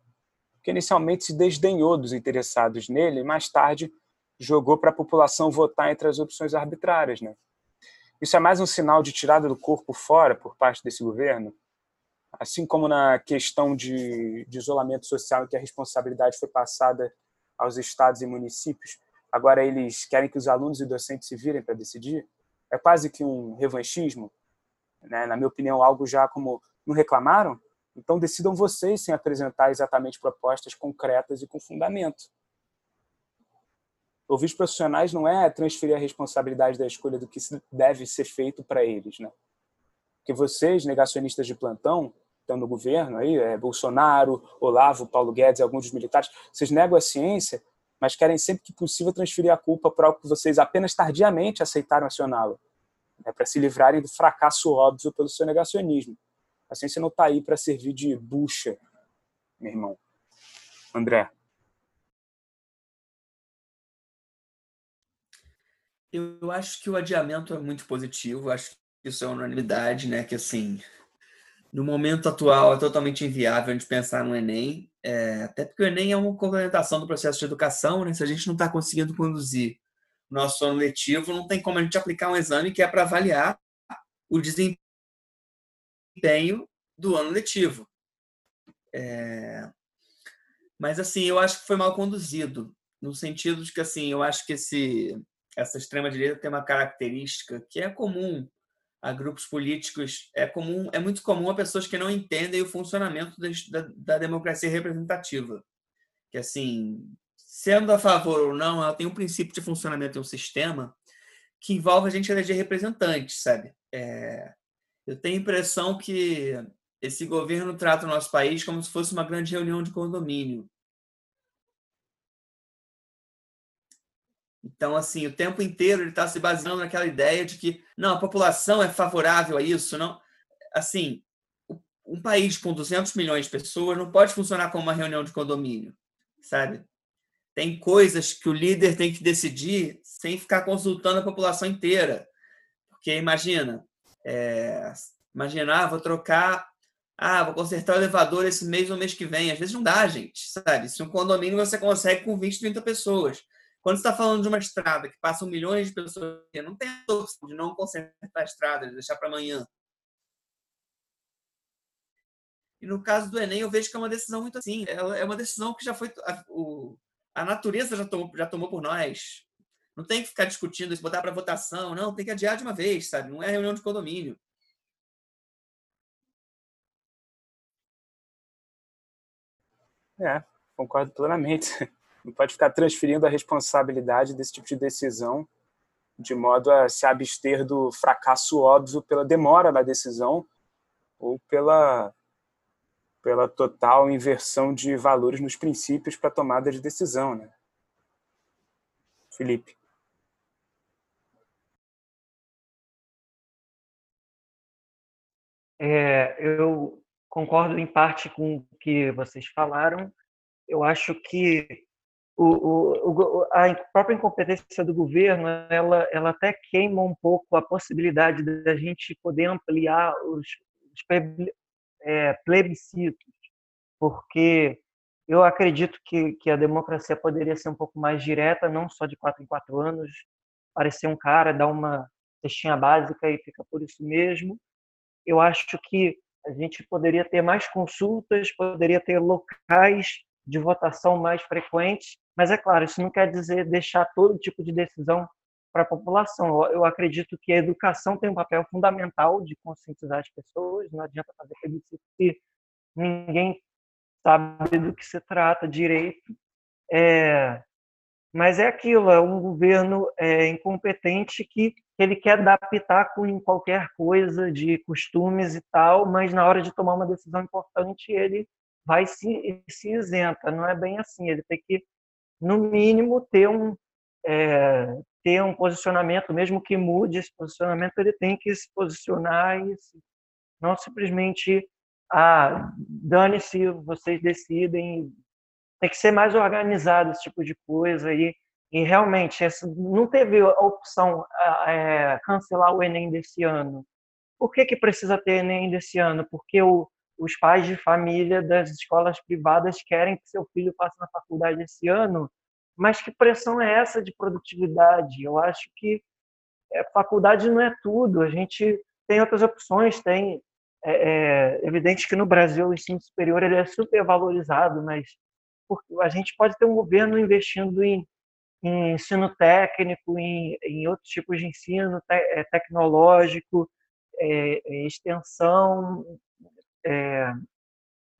[SPEAKER 1] que inicialmente se desdenhou dos interessados nele mais tarde jogou para a população votar entre as opções arbitrárias. Né? Isso é mais um sinal de tirada do corpo fora por parte desse governo? Assim como na questão de, de isolamento social, em que a responsabilidade foi passada aos estados e municípios, agora eles querem que os alunos e docentes se virem para decidir? É quase que um revanchismo, né? na minha opinião, algo já como não reclamaram? Então, decidam vocês sem apresentar exatamente propostas concretas e com fundamento. Ouvir os profissionais não é transferir a responsabilidade da escolha do que deve ser feito para eles, né? Porque vocês, negacionistas de plantão, estão no governo aí, é Bolsonaro, Olavo, Paulo Guedes alguns dos militares, vocês negam a ciência, mas querem sempre que possível transferir a culpa para algo que vocês apenas tardiamente aceitaram acioná-lo, né, para se livrarem do fracasso óbvio pelo seu negacionismo. A ciência não está aí para servir de bucha, meu irmão. André.
[SPEAKER 3] Eu acho que o adiamento é muito positivo, acho que isso é unanimidade, né? Que assim, no momento atual é totalmente inviável a gente pensar no Enem, é, até porque o Enem é uma complementação do processo de educação, né? Se a gente não está conseguindo conduzir o nosso ano letivo, não tem como a gente aplicar um exame que é para avaliar o desempenho do ano letivo. É... Mas, assim, eu acho que foi mal conduzido, no sentido de que, assim, eu acho que esse, essa extrema-direita tem uma característica que é comum a grupos políticos, é comum, é muito comum a pessoas que não entendem o funcionamento da, da democracia representativa. Que, assim, sendo a favor ou não, ela tem um princípio de funcionamento de um sistema que envolve a gente eleger representantes, sabe? É, eu tenho a impressão que esse governo trata o nosso país como se fosse uma grande reunião de condomínio. Então, assim, o tempo inteiro ele está se baseando naquela ideia de que não, a população é favorável a isso, não. Assim, um país com 200 milhões de pessoas não pode funcionar como uma reunião de condomínio, sabe? Tem coisas que o líder tem que decidir sem ficar consultando a população inteira. Porque imagina, é, imaginar, ah, vou trocar, ah, vou consertar o elevador esse mês ou mês que vem. Às vezes não dá, gente, sabe? Se um condomínio você consegue com 20, 30 pessoas. Quando está falando de uma estrada que passam milhões de pessoas, não tem a opção de não consertar a estrada, de deixar para amanhã. E no caso do Enem, eu vejo que é uma decisão muito assim. É uma decisão que já foi. A, o, a natureza já tomou, já tomou por nós. Não tem que ficar discutindo isso, botar para votação. Não, tem que adiar de uma vez, sabe? Não é reunião de condomínio.
[SPEAKER 1] É, concordo plenamente. não pode ficar transferindo a responsabilidade desse tipo de decisão de modo a se abster do fracasso óbvio pela demora da decisão ou pela pela total inversão de valores nos princípios para tomada de decisão, né? Felipe.
[SPEAKER 4] É, eu concordo em parte com o que vocês falaram. Eu acho que o, o, a própria incompetência do governo ela, ela até queima um pouco a possibilidade da gente poder ampliar os, os é, plebiscitos, porque eu acredito que, que a democracia poderia ser um pouco mais direta, não só de quatro em quatro anos, parecer um cara, dar uma cestinha básica e fica por isso mesmo. Eu acho que a gente poderia ter mais consultas, poderia ter locais de votação mais frequentes, mas é claro, isso não quer dizer deixar todo tipo de decisão para a população. Eu acredito que a educação tem um papel fundamental de conscientizar as pessoas, não adianta fazer plebiscito se ninguém sabe do que se trata direito. É, mas é aquilo, é um governo é, incompetente que ele quer dar pitaco em qualquer coisa de costumes e tal, mas na hora de tomar uma decisão importante ele vai se, se isenta. Não é bem assim. Ele tem que, no mínimo, ter um, é, ter um posicionamento, mesmo que mude esse posicionamento, ele tem que se posicionar e não simplesmente, ah, dane-se, vocês decidem. Tem que ser mais organizado esse tipo de coisa e, e realmente não teve a opção é, cancelar o Enem desse ano. Por que, que precisa ter Enem desse ano? Porque o, os pais de família das escolas privadas querem que seu filho passe na faculdade esse ano, mas que pressão é essa de produtividade? Eu acho que é, faculdade não é tudo, a gente tem outras opções, tem é, é evidente que no Brasil o ensino superior ele é super valorizado, mas a gente pode ter um governo investindo em, em ensino técnico, em, em, outros tipos de ensino te, é, tecnológico, é, é extensão, é,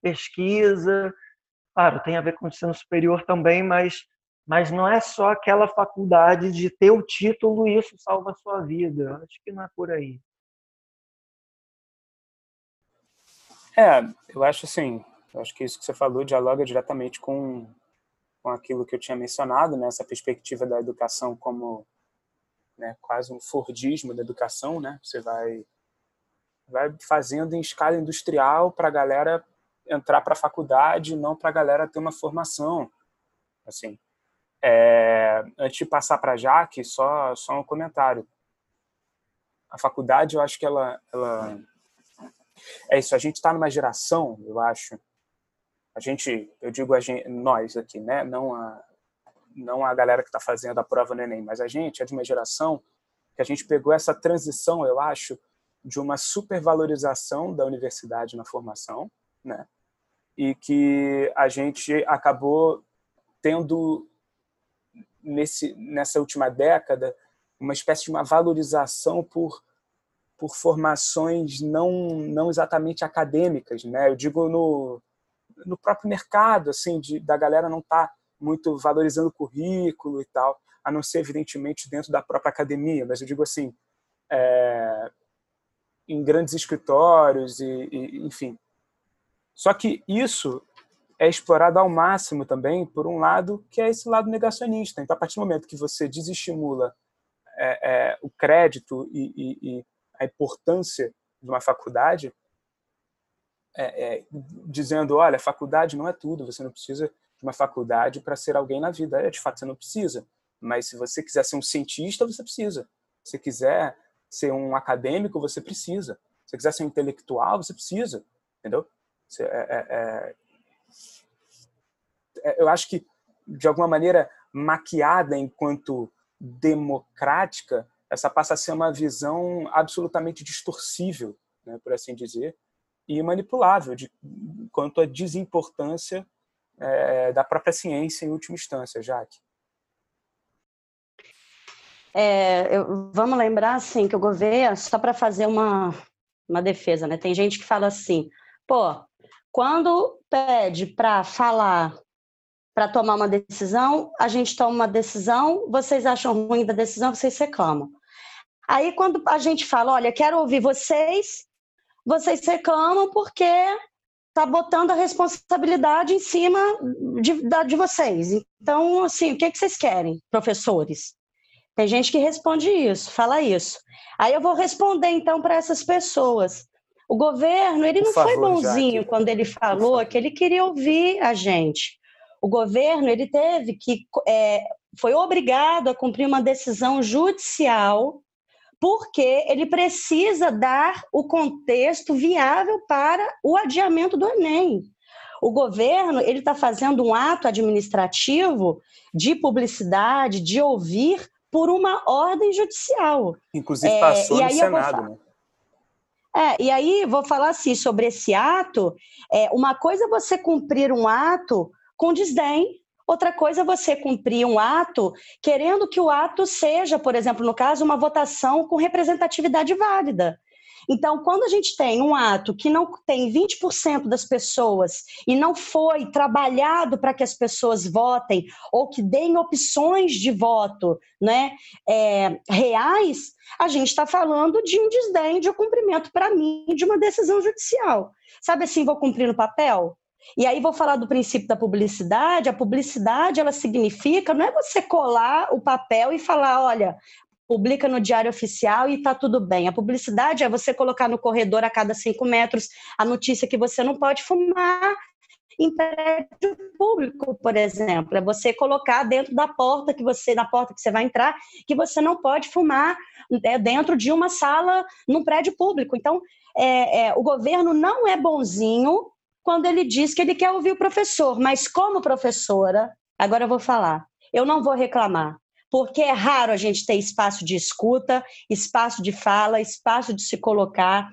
[SPEAKER 4] pesquisa, claro, tem a ver com o ensino superior também, mas, mas não é só aquela faculdade de ter o título e isso salva a sua vida. Acho que não é por aí.
[SPEAKER 1] É, eu acho assim, eu acho que isso que você falou dialoga diretamente com, com aquilo que eu tinha mencionado, né, essa perspectiva da educação como né, quase um Fordismo da educação, né? Você vai vai fazendo em escala industrial para a galera entrar para a faculdade, não para a galera ter uma formação. Assim, é, antes de passar para a Jaque, só, só um comentário. A faculdade, eu acho que ela, ela é isso. A gente está numa geração, eu acho. A gente, eu digo a gente, nós aqui, né? Não a, não a galera que está fazendo a prova no Enem, mas a gente é de uma geração que a gente pegou essa transição, eu acho, de uma supervalorização da universidade na formação, né? E que a gente acabou tendo nesse nessa última década uma espécie de uma valorização por por formações não não exatamente acadêmicas, né? Eu digo no no próprio mercado, assim, de, da galera não tá muito valorizando o currículo e tal, a não ser evidentemente dentro da própria academia, mas eu digo assim, é, em grandes escritórios e, e, enfim. Só que isso é explorado ao máximo também por um lado que é esse lado negacionista. Então, a partir do momento que você desestimula é, é, o crédito e, e, e, a importância de uma faculdade, é, é, dizendo, olha, faculdade não é tudo, você não precisa de uma faculdade para ser alguém na vida. É, de fato, você não precisa. Mas se você quiser ser um cientista, você precisa. Se quiser ser um acadêmico, você precisa. Se você quiser ser um intelectual, você precisa. Entendeu? É, é, é, é, eu acho que, de alguma maneira, maquiada enquanto democrática, essa passa a ser uma visão absolutamente distorcível, né, por assim dizer, e manipulável de quanto à desimportância é, da própria ciência em última instância, Jaque.
[SPEAKER 5] É, eu, vamos lembrar assim que o governo, só para fazer uma, uma defesa, né? Tem gente que fala assim, pô, quando pede para falar, para tomar uma decisão, a gente toma uma decisão, vocês acham ruim da decisão, vocês reclamam. Aí quando a gente fala, olha, quero ouvir vocês, vocês reclamam porque está botando a responsabilidade em cima de, de vocês. Então, assim, o que, é que vocês querem, professores? Tem gente que responde isso, fala isso. Aí eu vou responder então para essas pessoas. O governo, ele não favor, foi bonzinho Jaque. quando ele falou que ele queria ouvir a gente. O governo, ele teve que é, foi obrigado a cumprir uma decisão judicial porque ele precisa dar o contexto viável para o adiamento do Enem. O governo ele está fazendo um ato administrativo de publicidade, de ouvir por uma ordem judicial.
[SPEAKER 1] Inclusive é, passou é, no Senado, né?
[SPEAKER 5] É, e aí vou falar assim sobre esse ato. É, uma coisa é você cumprir um ato com desdém, Outra coisa é você cumprir um ato querendo que o ato seja, por exemplo, no caso, uma votação com representatividade válida. Então, quando a gente tem um ato que não tem 20% das pessoas e não foi trabalhado para que as pessoas votem ou que deem opções de voto né, é, reais, a gente está falando de um desdém de um cumprimento, para mim, de uma decisão judicial. Sabe assim, vou cumprir no papel? E aí vou falar do princípio da publicidade. A publicidade, ela significa, não é você colar o papel e falar, olha, publica no diário oficial e está tudo bem. A publicidade é você colocar no corredor a cada cinco metros a notícia que você não pode fumar em prédio público, por exemplo. É você colocar dentro da porta que você, na porta que você vai entrar, que você não pode fumar é, dentro de uma sala num prédio público. Então, é, é, o governo não é bonzinho quando ele diz que ele quer ouvir o professor, mas como professora, agora eu vou falar, eu não vou reclamar, porque é raro a gente ter espaço de escuta, espaço de fala, espaço de se colocar.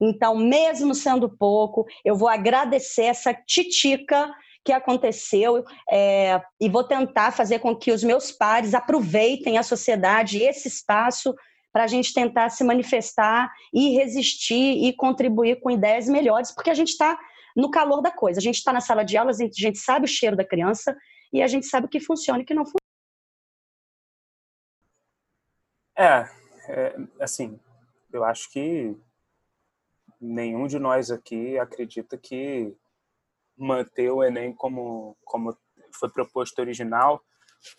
[SPEAKER 5] Então, mesmo sendo pouco, eu vou agradecer essa titica que aconteceu é, e vou tentar fazer com que os meus pares aproveitem a sociedade, esse espaço, para a gente tentar se manifestar e resistir e contribuir com ideias melhores, porque a gente está no calor da coisa. A gente está na sala de aulas, a gente sabe o cheiro da criança e a gente sabe o que funciona e o que não funciona.
[SPEAKER 1] É, é, assim, eu acho que nenhum de nós aqui acredita que manter o Enem como, como foi proposto original,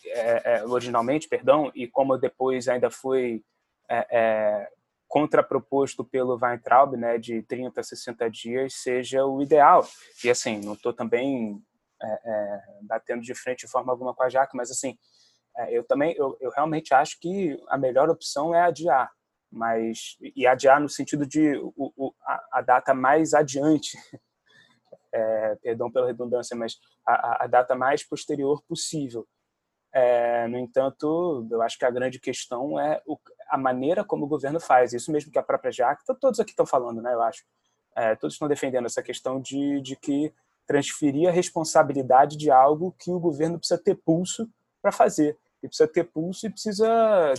[SPEAKER 1] é, é, originalmente, perdão, e como depois ainda foi é, é contraproposto pelo Weintraub, né, de 30 a 60 dias, seja o ideal. E assim, não estou também é, batendo de frente de forma alguma com a Jaque, mas assim, eu também, eu, eu realmente acho que a melhor opção é adiar, mas e adiar no sentido de o, o, a, a, data mais adiante, é, perdão pela redundância, mas a, a data mais posterior possível. É, no entanto, eu acho que a grande questão é o, a maneira como o governo faz. Isso mesmo que a própria Jaque, todos aqui estão falando, né? Eu acho. É, todos estão defendendo essa questão de, de que transferir a responsabilidade de algo que o governo precisa ter pulso para fazer. E precisa ter pulso e precisa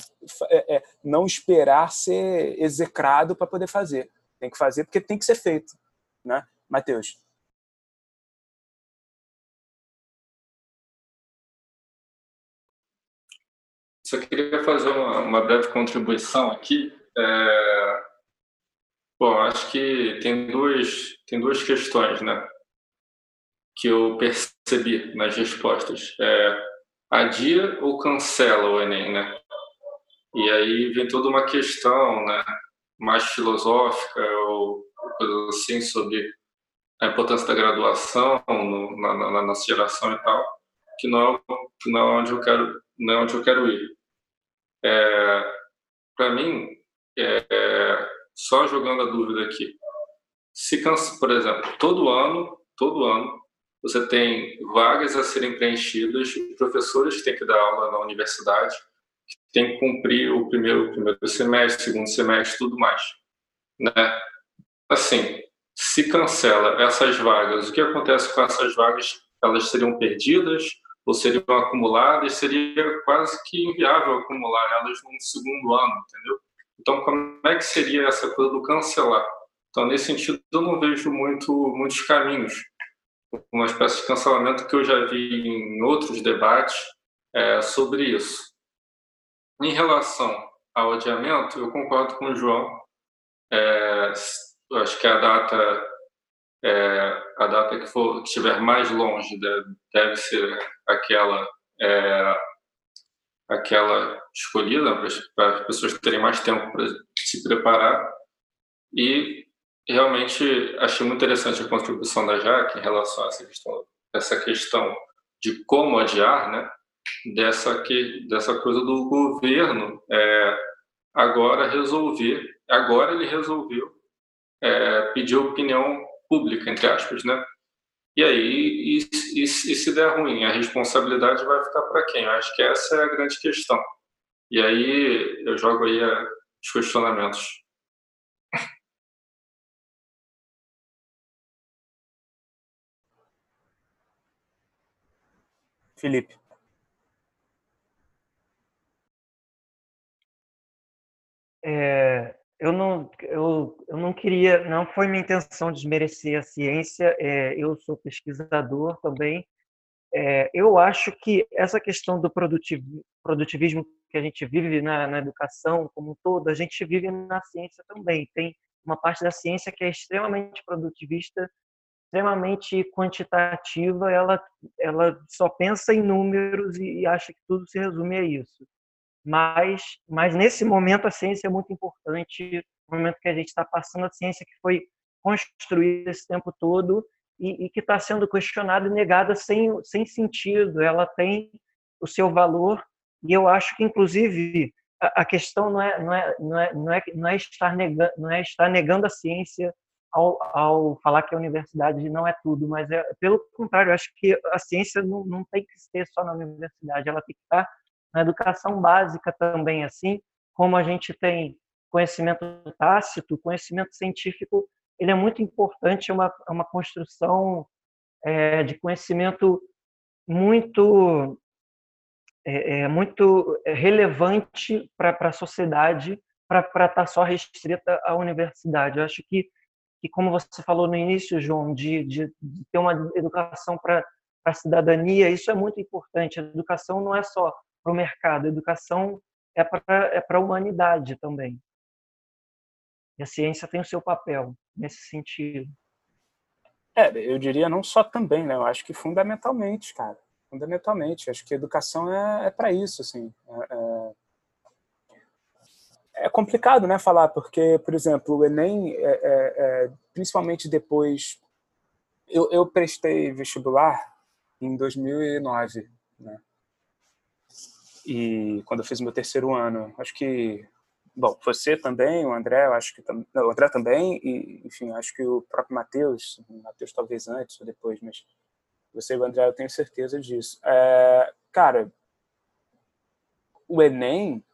[SPEAKER 1] é, é, não esperar ser execrado para poder fazer. Tem que fazer porque tem que ser feito, né? Matheus.
[SPEAKER 2] Só queria fazer uma, uma breve contribuição aqui. É... Bom, acho que tem duas, tem duas questões, né? Que eu percebi nas respostas. É, adia ou cancela o Enem, né? E aí vem toda uma questão, né? Mais filosófica ou coisa assim sobre a importância da graduação no, na, na, nossa geração e tal, que não é, que não é onde eu quero, não é onde eu quero ir. É, Para mim, é, é, só jogando a dúvida aqui, se por exemplo, todo ano, todo ano você tem vagas a serem preenchidas, professores que têm que dar aula na universidade, que têm que cumprir o primeiro, primeiro semestre, segundo semestre, tudo mais, né? Assim, se cancela essas vagas, o que acontece com essas vagas? Elas seriam perdidas ou seriam acumuladas? Seria quase que inviável acumular elas no segundo ano, entendeu? Então, como é que seria essa coisa do cancelar? Então, nesse sentido, eu não vejo muito, muitos caminhos. Uma espécie de cancelamento que eu já vi em outros debates é, sobre isso. Em relação ao adiamento, eu concordo com o João. É, acho que a data é, a data que for que estiver mais longe deve ser aquela é, aquela escolhida para as pessoas terem mais tempo para se preparar e realmente achei muito interessante a contribuição da Jaque em relação a essa questão essa questão de como adiar né dessa que dessa coisa do governo é, agora resolver agora ele resolveu é, pedir opinião pública, entre aspas, né? E aí, e, e, e se der ruim, a responsabilidade vai ficar para quem? Eu acho que essa é a grande questão. E aí eu jogo aí a, os questionamentos.
[SPEAKER 1] Felipe.
[SPEAKER 4] É, eu não, eu, eu não queria, não foi minha intenção desmerecer a ciência, é, eu sou pesquisador também. É, eu acho que essa questão do produtivismo que a gente vive na, na educação como um todo, a gente vive na ciência também. Tem uma parte da ciência que é extremamente produtivista, extremamente quantitativa, ela, ela só pensa em números e, acha que tudo se resume a isso mas, mas nesse momento a ciência é muito importante, no momento que a gente está passando a ciência que foi construída esse tempo todo e, e que está sendo questionada e negada sem, sem sentido. Ela tem o seu valor e eu acho que, inclusive, a, a questão não é, não, é, não, é, não, é, não, é estar negando, não é estar negando a ciência ao, ao falar que a universidade não é tudo, mas é pelo contrário, acho que a ciência não, não tem que ser só na universidade, ela tem que estar na educação básica também assim, como a gente tem conhecimento tácito, conhecimento científico, ele é muito importante, é uma, é uma construção é, de conhecimento muito é, é muito relevante para a sociedade, para estar tá só restrita à universidade. Eu acho que, que como você falou no início, João, de, de, ter uma educação para a cidadania, isso é muito importante. A educação não é só para o mercado. A educação é para é a humanidade também. E a ciência tem o seu papel nesse sentido.
[SPEAKER 1] É, eu diria não só também, né? Eu acho que fundamentalmente, cara. Fundamentalmente. Acho que educação é, é para isso, assim. É, é, é, complicado, né, falar, porque, por exemplo, o Enem, é, é, é principalmente depois... Eu, eu prestei vestibular em 2009, né? E quando eu fiz meu terceiro ano, acho que, bom, você também, o André, eu acho que não, o André também, e enfim, acho que o próprio Matheus, o Matheus talvez antes ou depois, mas você e o André, eu tenho certeza disso. É, cara, o Enem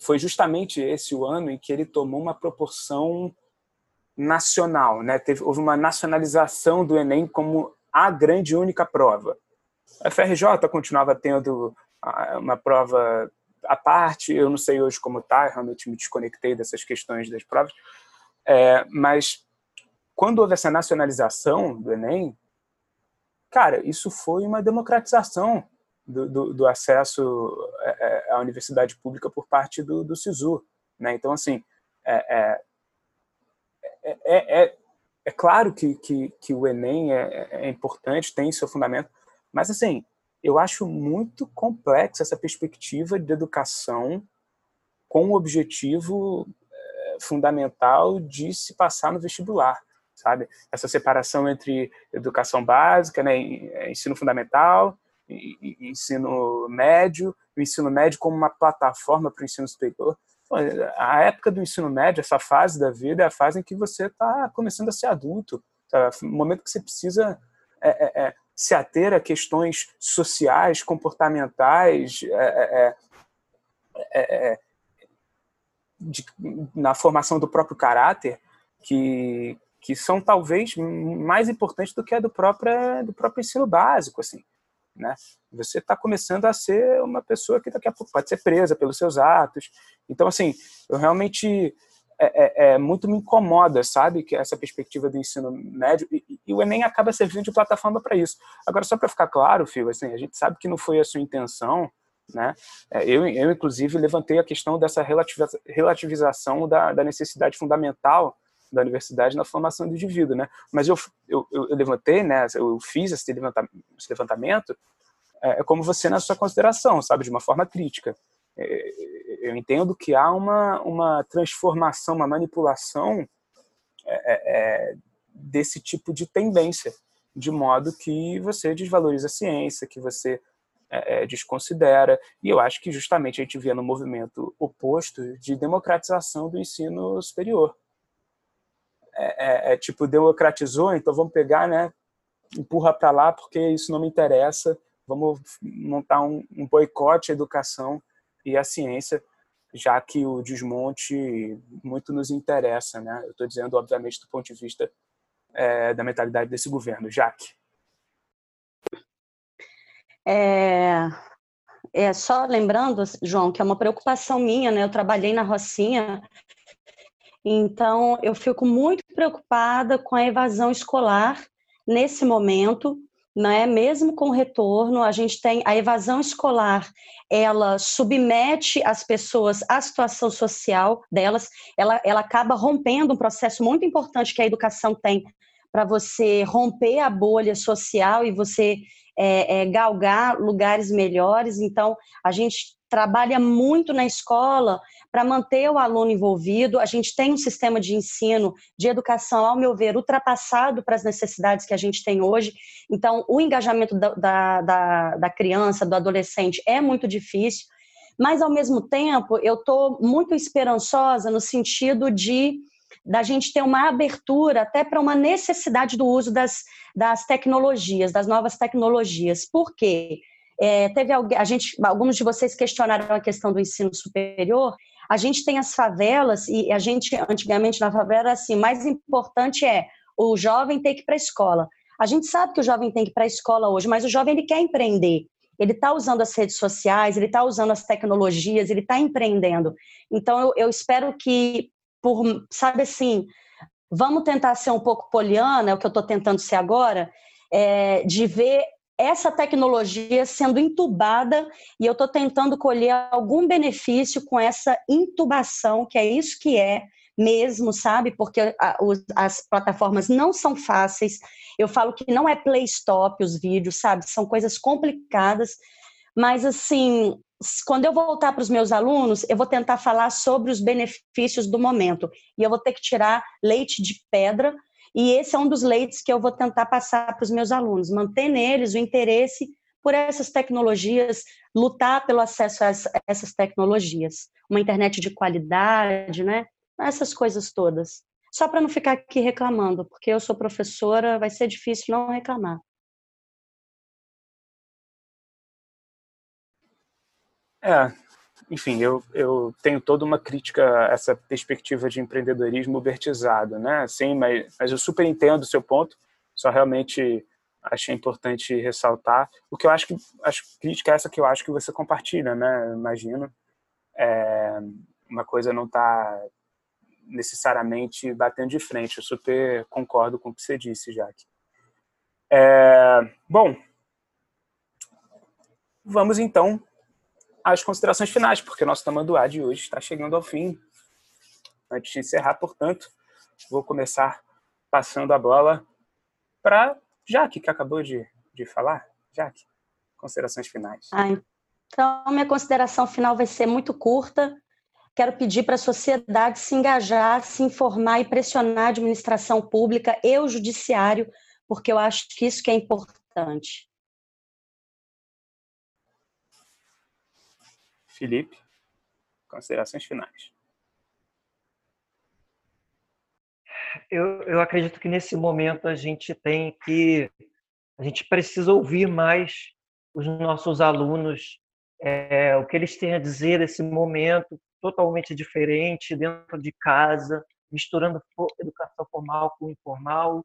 [SPEAKER 1] foi justamente esse o ano em que ele tomou uma proporção nacional, né? Teve, houve uma nacionalização do Enem como a grande única prova. A FRJ continuava tendo uma prova à parte, eu não sei hoje como está, realmente me desconectei dessas questões das provas, é, mas quando houve essa nacionalização do Enem, cara, isso foi uma democratização do, do, acesso é, é, à universidade pública por parte do, do SISU. Né? Então, assim, é, é, é, é, é claro que, que, que, o Enem é, é importante, tem seu fundamento, mas, assim, eu acho muito complexa essa perspectiva de educação com o objetivo fundamental de se passar no vestibular, sabe? Essa separação entre educação básica, né, ensino fundamental, ensino médio, o ensino médio como uma plataforma para o ensino superior. A época do ensino médio, essa fase da vida, é a fase em que você está começando a ser adulto, tá? o momento que você precisa é, é, é, se ater a questões sociais, comportamentais, é, é, de, na formação do próprio caráter, que, que são talvez mais importantes do que a do próprio, do próprio ensino básico, assim, né? Você está começando a ser uma pessoa que daqui a pouco pode ser presa pelos seus atos. Então, assim, eu realmente é, é, é muito me incomoda, sabe, que essa perspectiva do ensino médio e, e o Enem acaba servindo de plataforma para isso. Agora, só para ficar claro, Fio, assim, a gente sabe que não foi a sua intenção, né? É, eu, eu, inclusive, levantei a questão dessa relativização da, da necessidade fundamental da universidade na formação do indivíduo, né? Mas eu, eu, eu levantei, né? Eu fiz esse levantamento, esse levantamento é, é, como você na sua consideração, sabe, de uma forma crítica. É, eu entendo que há uma, uma transformação, uma manipulação é, é, é desse tipo de tendência, de modo que você desvaloriza a ciência, que você é, desconsidera. E eu acho que justamente a gente vê no movimento oposto de democratização do ensino superior é, é, é, tipo, democratizou, então vamos pegar, né, empurra para lá porque isso não me interessa, vamos montar um, um boicote à educação e à ciência, já que o desmonte muito nos interessa, né? Eu estou dizendo, obviamente, do ponto de vista é, da mentalidade desse governo. Jaque.
[SPEAKER 5] É, é, só lembrando, João, que é uma preocupação minha, né? Eu trabalhei na Rocinha então, eu fico muito preocupada com a evasão escolar nesse momento, né? Mesmo com o retorno, a gente tem a evasão escolar, ela submete as pessoas à situação social delas, ela, ela acaba rompendo um processo muito importante que a educação tem para você romper a bolha social e você é, é, galgar lugares melhores. Então, a gente trabalha muito na escola para manter o aluno envolvido. A gente tem um sistema de ensino, de educação, ao meu ver, ultrapassado para as necessidades que a gente tem hoje. Então, o engajamento da, da, da, criança, do adolescente, é muito difícil. Mas, ao mesmo tempo, eu estou muito esperançosa no sentido de da gente ter uma abertura até para uma necessidade do uso das, das tecnologias, das novas tecnologias. Por quê? É, teve alguém, a gente, alguns de vocês questionaram a questão do ensino superior. A gente tem as favelas e a gente antigamente na favela era assim, mais importante é o jovem ter que ir para a escola. A gente sabe que o jovem tem que ir para a escola hoje, mas o jovem ele quer empreender. Ele está usando as redes sociais, ele está usando as tecnologias, ele está empreendendo. Então eu, eu espero que, por sabe assim, vamos tentar ser um pouco poliana, é o que eu estou tentando ser agora, é, de ver essa tecnologia sendo entubada e eu estou tentando colher algum benefício com essa intubação, que é isso que é mesmo, sabe? Porque as plataformas não são fáceis. Eu falo que não é play stop os vídeos, sabe? São coisas complicadas. Mas, assim, quando eu voltar para os meus alunos, eu vou tentar falar sobre os benefícios do momento. E eu vou ter que tirar leite de pedra e esse é um dos leitos que eu vou tentar passar para os meus alunos, manter neles o interesse por essas tecnologias, lutar pelo acesso a essas tecnologias, uma internet de qualidade, né? Essas coisas todas. Só para não ficar aqui reclamando, porque eu sou professora, vai ser difícil não reclamar.
[SPEAKER 1] É, enfim, eu, eu tenho toda uma crítica a essa perspectiva de empreendedorismo ubertizado, né? Sim, mas, mas eu super entendo o seu ponto, só realmente achei importante ressaltar. O que eu acho que acho crítica é essa que eu acho que você compartilha, né? Imagino. É, uma coisa não está necessariamente batendo de frente. Eu super concordo com o que você disse, Jaque. É, bom, vamos então às considerações finais, porque o nosso tamanduá de hoje está chegando ao fim. Antes de encerrar, portanto, vou começar passando a bola para Jaque, que acabou de, de falar. Jaque, considerações finais.
[SPEAKER 5] Ah, então, minha consideração final vai ser muito curta. Quero pedir para a sociedade se engajar, se informar e pressionar a administração pública e o judiciário, porque eu acho que isso que é importante.
[SPEAKER 1] Felipe, considerações finais.
[SPEAKER 4] Eu, eu acredito que nesse momento a gente tem que, a gente precisa ouvir mais os nossos alunos, é, o que eles têm a dizer nesse momento totalmente diferente, dentro de casa, misturando educação formal com informal,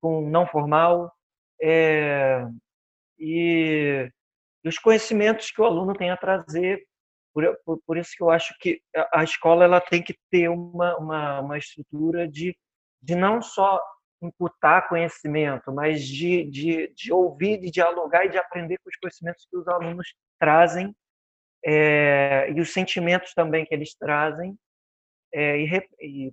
[SPEAKER 4] com não formal, é, e, e os conhecimentos que o aluno tem a trazer por, por, por, isso que eu acho que a escola ela tem que ter uma, uma, uma estrutura de, de não só imputar conhecimento, mas de, de, de ouvir, de dialogar e de aprender com os conhecimentos que os alunos trazem é, e os sentimentos também que eles trazem é, e, e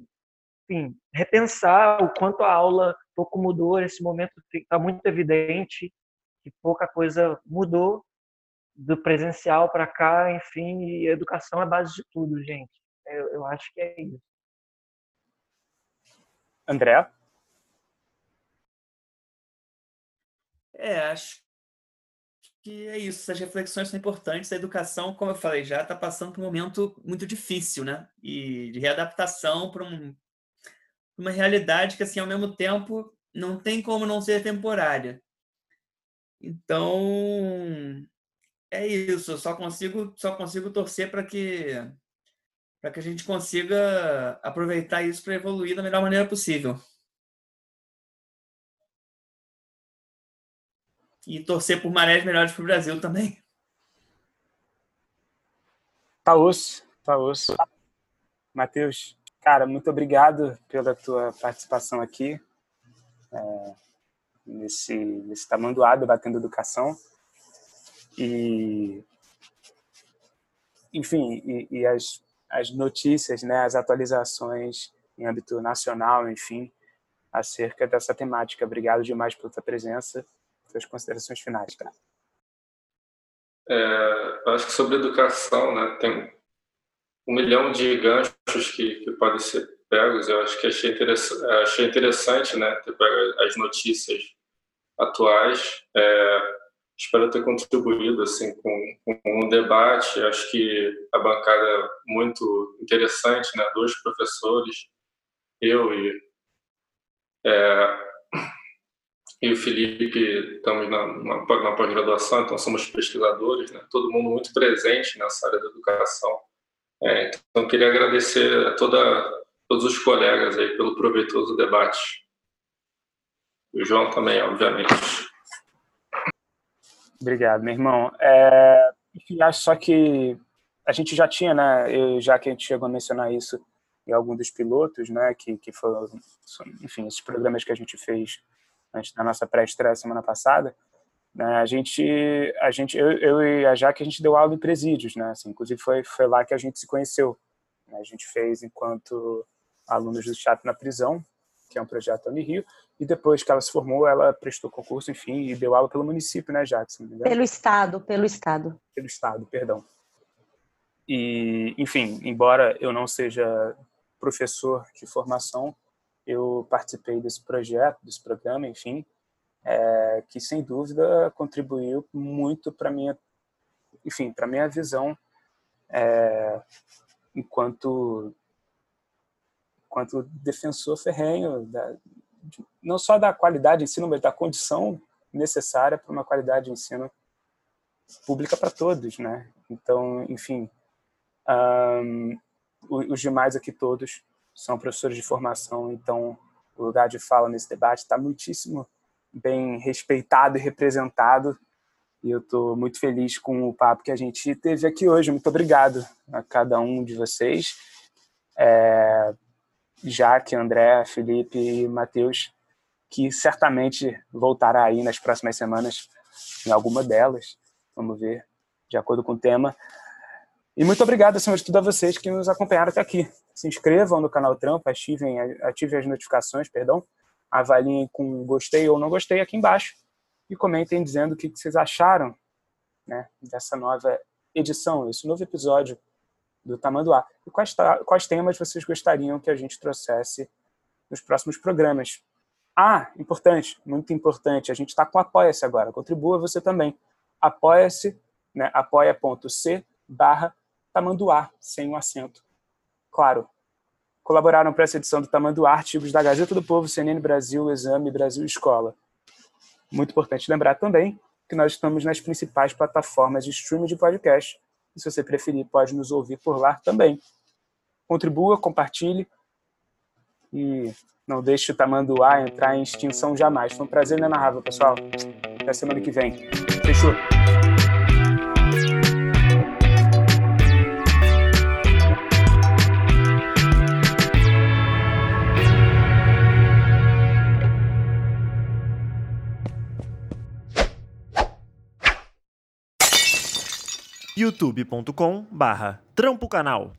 [SPEAKER 4] enfim, repensar o quanto a aula pouco mudou nesse momento está muito evidente que pouca coisa mudou do presencial para cá, enfim, e educação é base de tudo, gente. Eu, eu acho que é isso.
[SPEAKER 1] André?
[SPEAKER 3] É, acho que é isso. Essas reflexões são importantes. A educação, como eu falei, já está passando por um momento muito difícil, né? E de readaptação para um, uma realidade que, assim, ao mesmo tempo, não tem como não ser temporária. Então, é isso, só consigo, só consigo torcer para que para que a gente consiga aproveitar isso para evoluir da melhor maneira possível. E torcer por marés melhores para o Brasil também.
[SPEAKER 1] Tá osso, tá osso. Matheus, cara, muito obrigado pela tua participação aqui é, nesse, nesse tamanduá batendo educação. E, enfim, e, e as, as notícias, né, as atualizações em âmbito nacional, enfim, acerca dessa temática. Obrigado demais pela tua presença, suas considerações finais, cara.
[SPEAKER 2] É, acho que sobre educação, né, tem um milhão de ganchos que, que podem ser pegos. Eu acho que achei achei interessante né, ter pego as notícias atuais. É, espero ter contribuído assim com, com um debate. Acho que a bancada é muito interessante, né? Dois professores, eu e é, e o Felipe estamos na, na, na pós-graduação, então somos pesquisadores, né? Todo mundo muito presente nessa área da educação. É, então queria agradecer a toda todos os colegas aí pelo proveitoso debate. O João também, obviamente.
[SPEAKER 1] Obrigado, meu irmão. É, enfim, acho só que a gente já tinha, né, eu, já que a gente chegou a mencionar isso em algum dos pilotos, né, que, que foram, enfim, esses programas que a gente fez antes da nossa pré-estreia semana passada, né, a gente, a gente eu, eu e a Jaque, a gente deu aula em presídios, né, assim, inclusive foi, foi lá que a gente se conheceu. Né, a gente fez enquanto alunos do Teatro na Prisão, que é um projeto da Unirio, e depois que ela se formou, ela prestou concurso, enfim, e deu aula pelo município, né, Jackson?
[SPEAKER 5] Pelo Estado, pelo Estado.
[SPEAKER 1] Pelo Estado, perdão. E, enfim, embora eu não seja professor de formação, eu participei desse projeto, desse programa, enfim, é, que sem dúvida contribuiu muito para minha, enfim, para minha visão é, enquanto enquanto defensor ferrenho da, não só da qualidade de ensino, mas da condição necessária para uma qualidade de ensino pública para todos, né? Então, enfim, um, os demais aqui todos são professores de formação, então o lugar de fala nesse debate está muitíssimo bem respeitado e representado. E eu estou muito feliz com o papo que a gente teve aqui hoje. Muito obrigado a cada um de vocês. É, Jaque, André, Felipe e Matheus, que certamente voltará aí nas próximas semanas em alguma delas. Vamos ver, de acordo com o tema. E muito obrigado, acima de tudo, a vocês que nos acompanharam até aqui. Se inscrevam no canal Trampa, ativem, ativem as notificações, perdão, avaliem com gostei ou não gostei aqui embaixo e comentem dizendo o que vocês acharam né, dessa nova edição, esse novo episódio do Tamanduá. E quais, quais temas vocês gostariam que a gente trouxesse nos próximos programas. Ah, importante, muito importante, a gente está com Apoia-se agora, contribua você também. Apoia-se, né, apoia.c barra tamanduá, sem um acento. Claro, colaboraram para essa edição do Tamanduá artigos da Gazeta do Povo, CNN Brasil, Exame Brasil Escola. Muito importante lembrar também que nós estamos nas principais plataformas de streaming de podcast. E se você preferir, pode nos ouvir por lá também. Contribua, compartilhe e não deixe o tamanduá entrar em extinção jamais. Foi um prazer inenarrável, pessoal. Até semana que vem. Fechou?
[SPEAKER 6] youtube.com barra trampo canal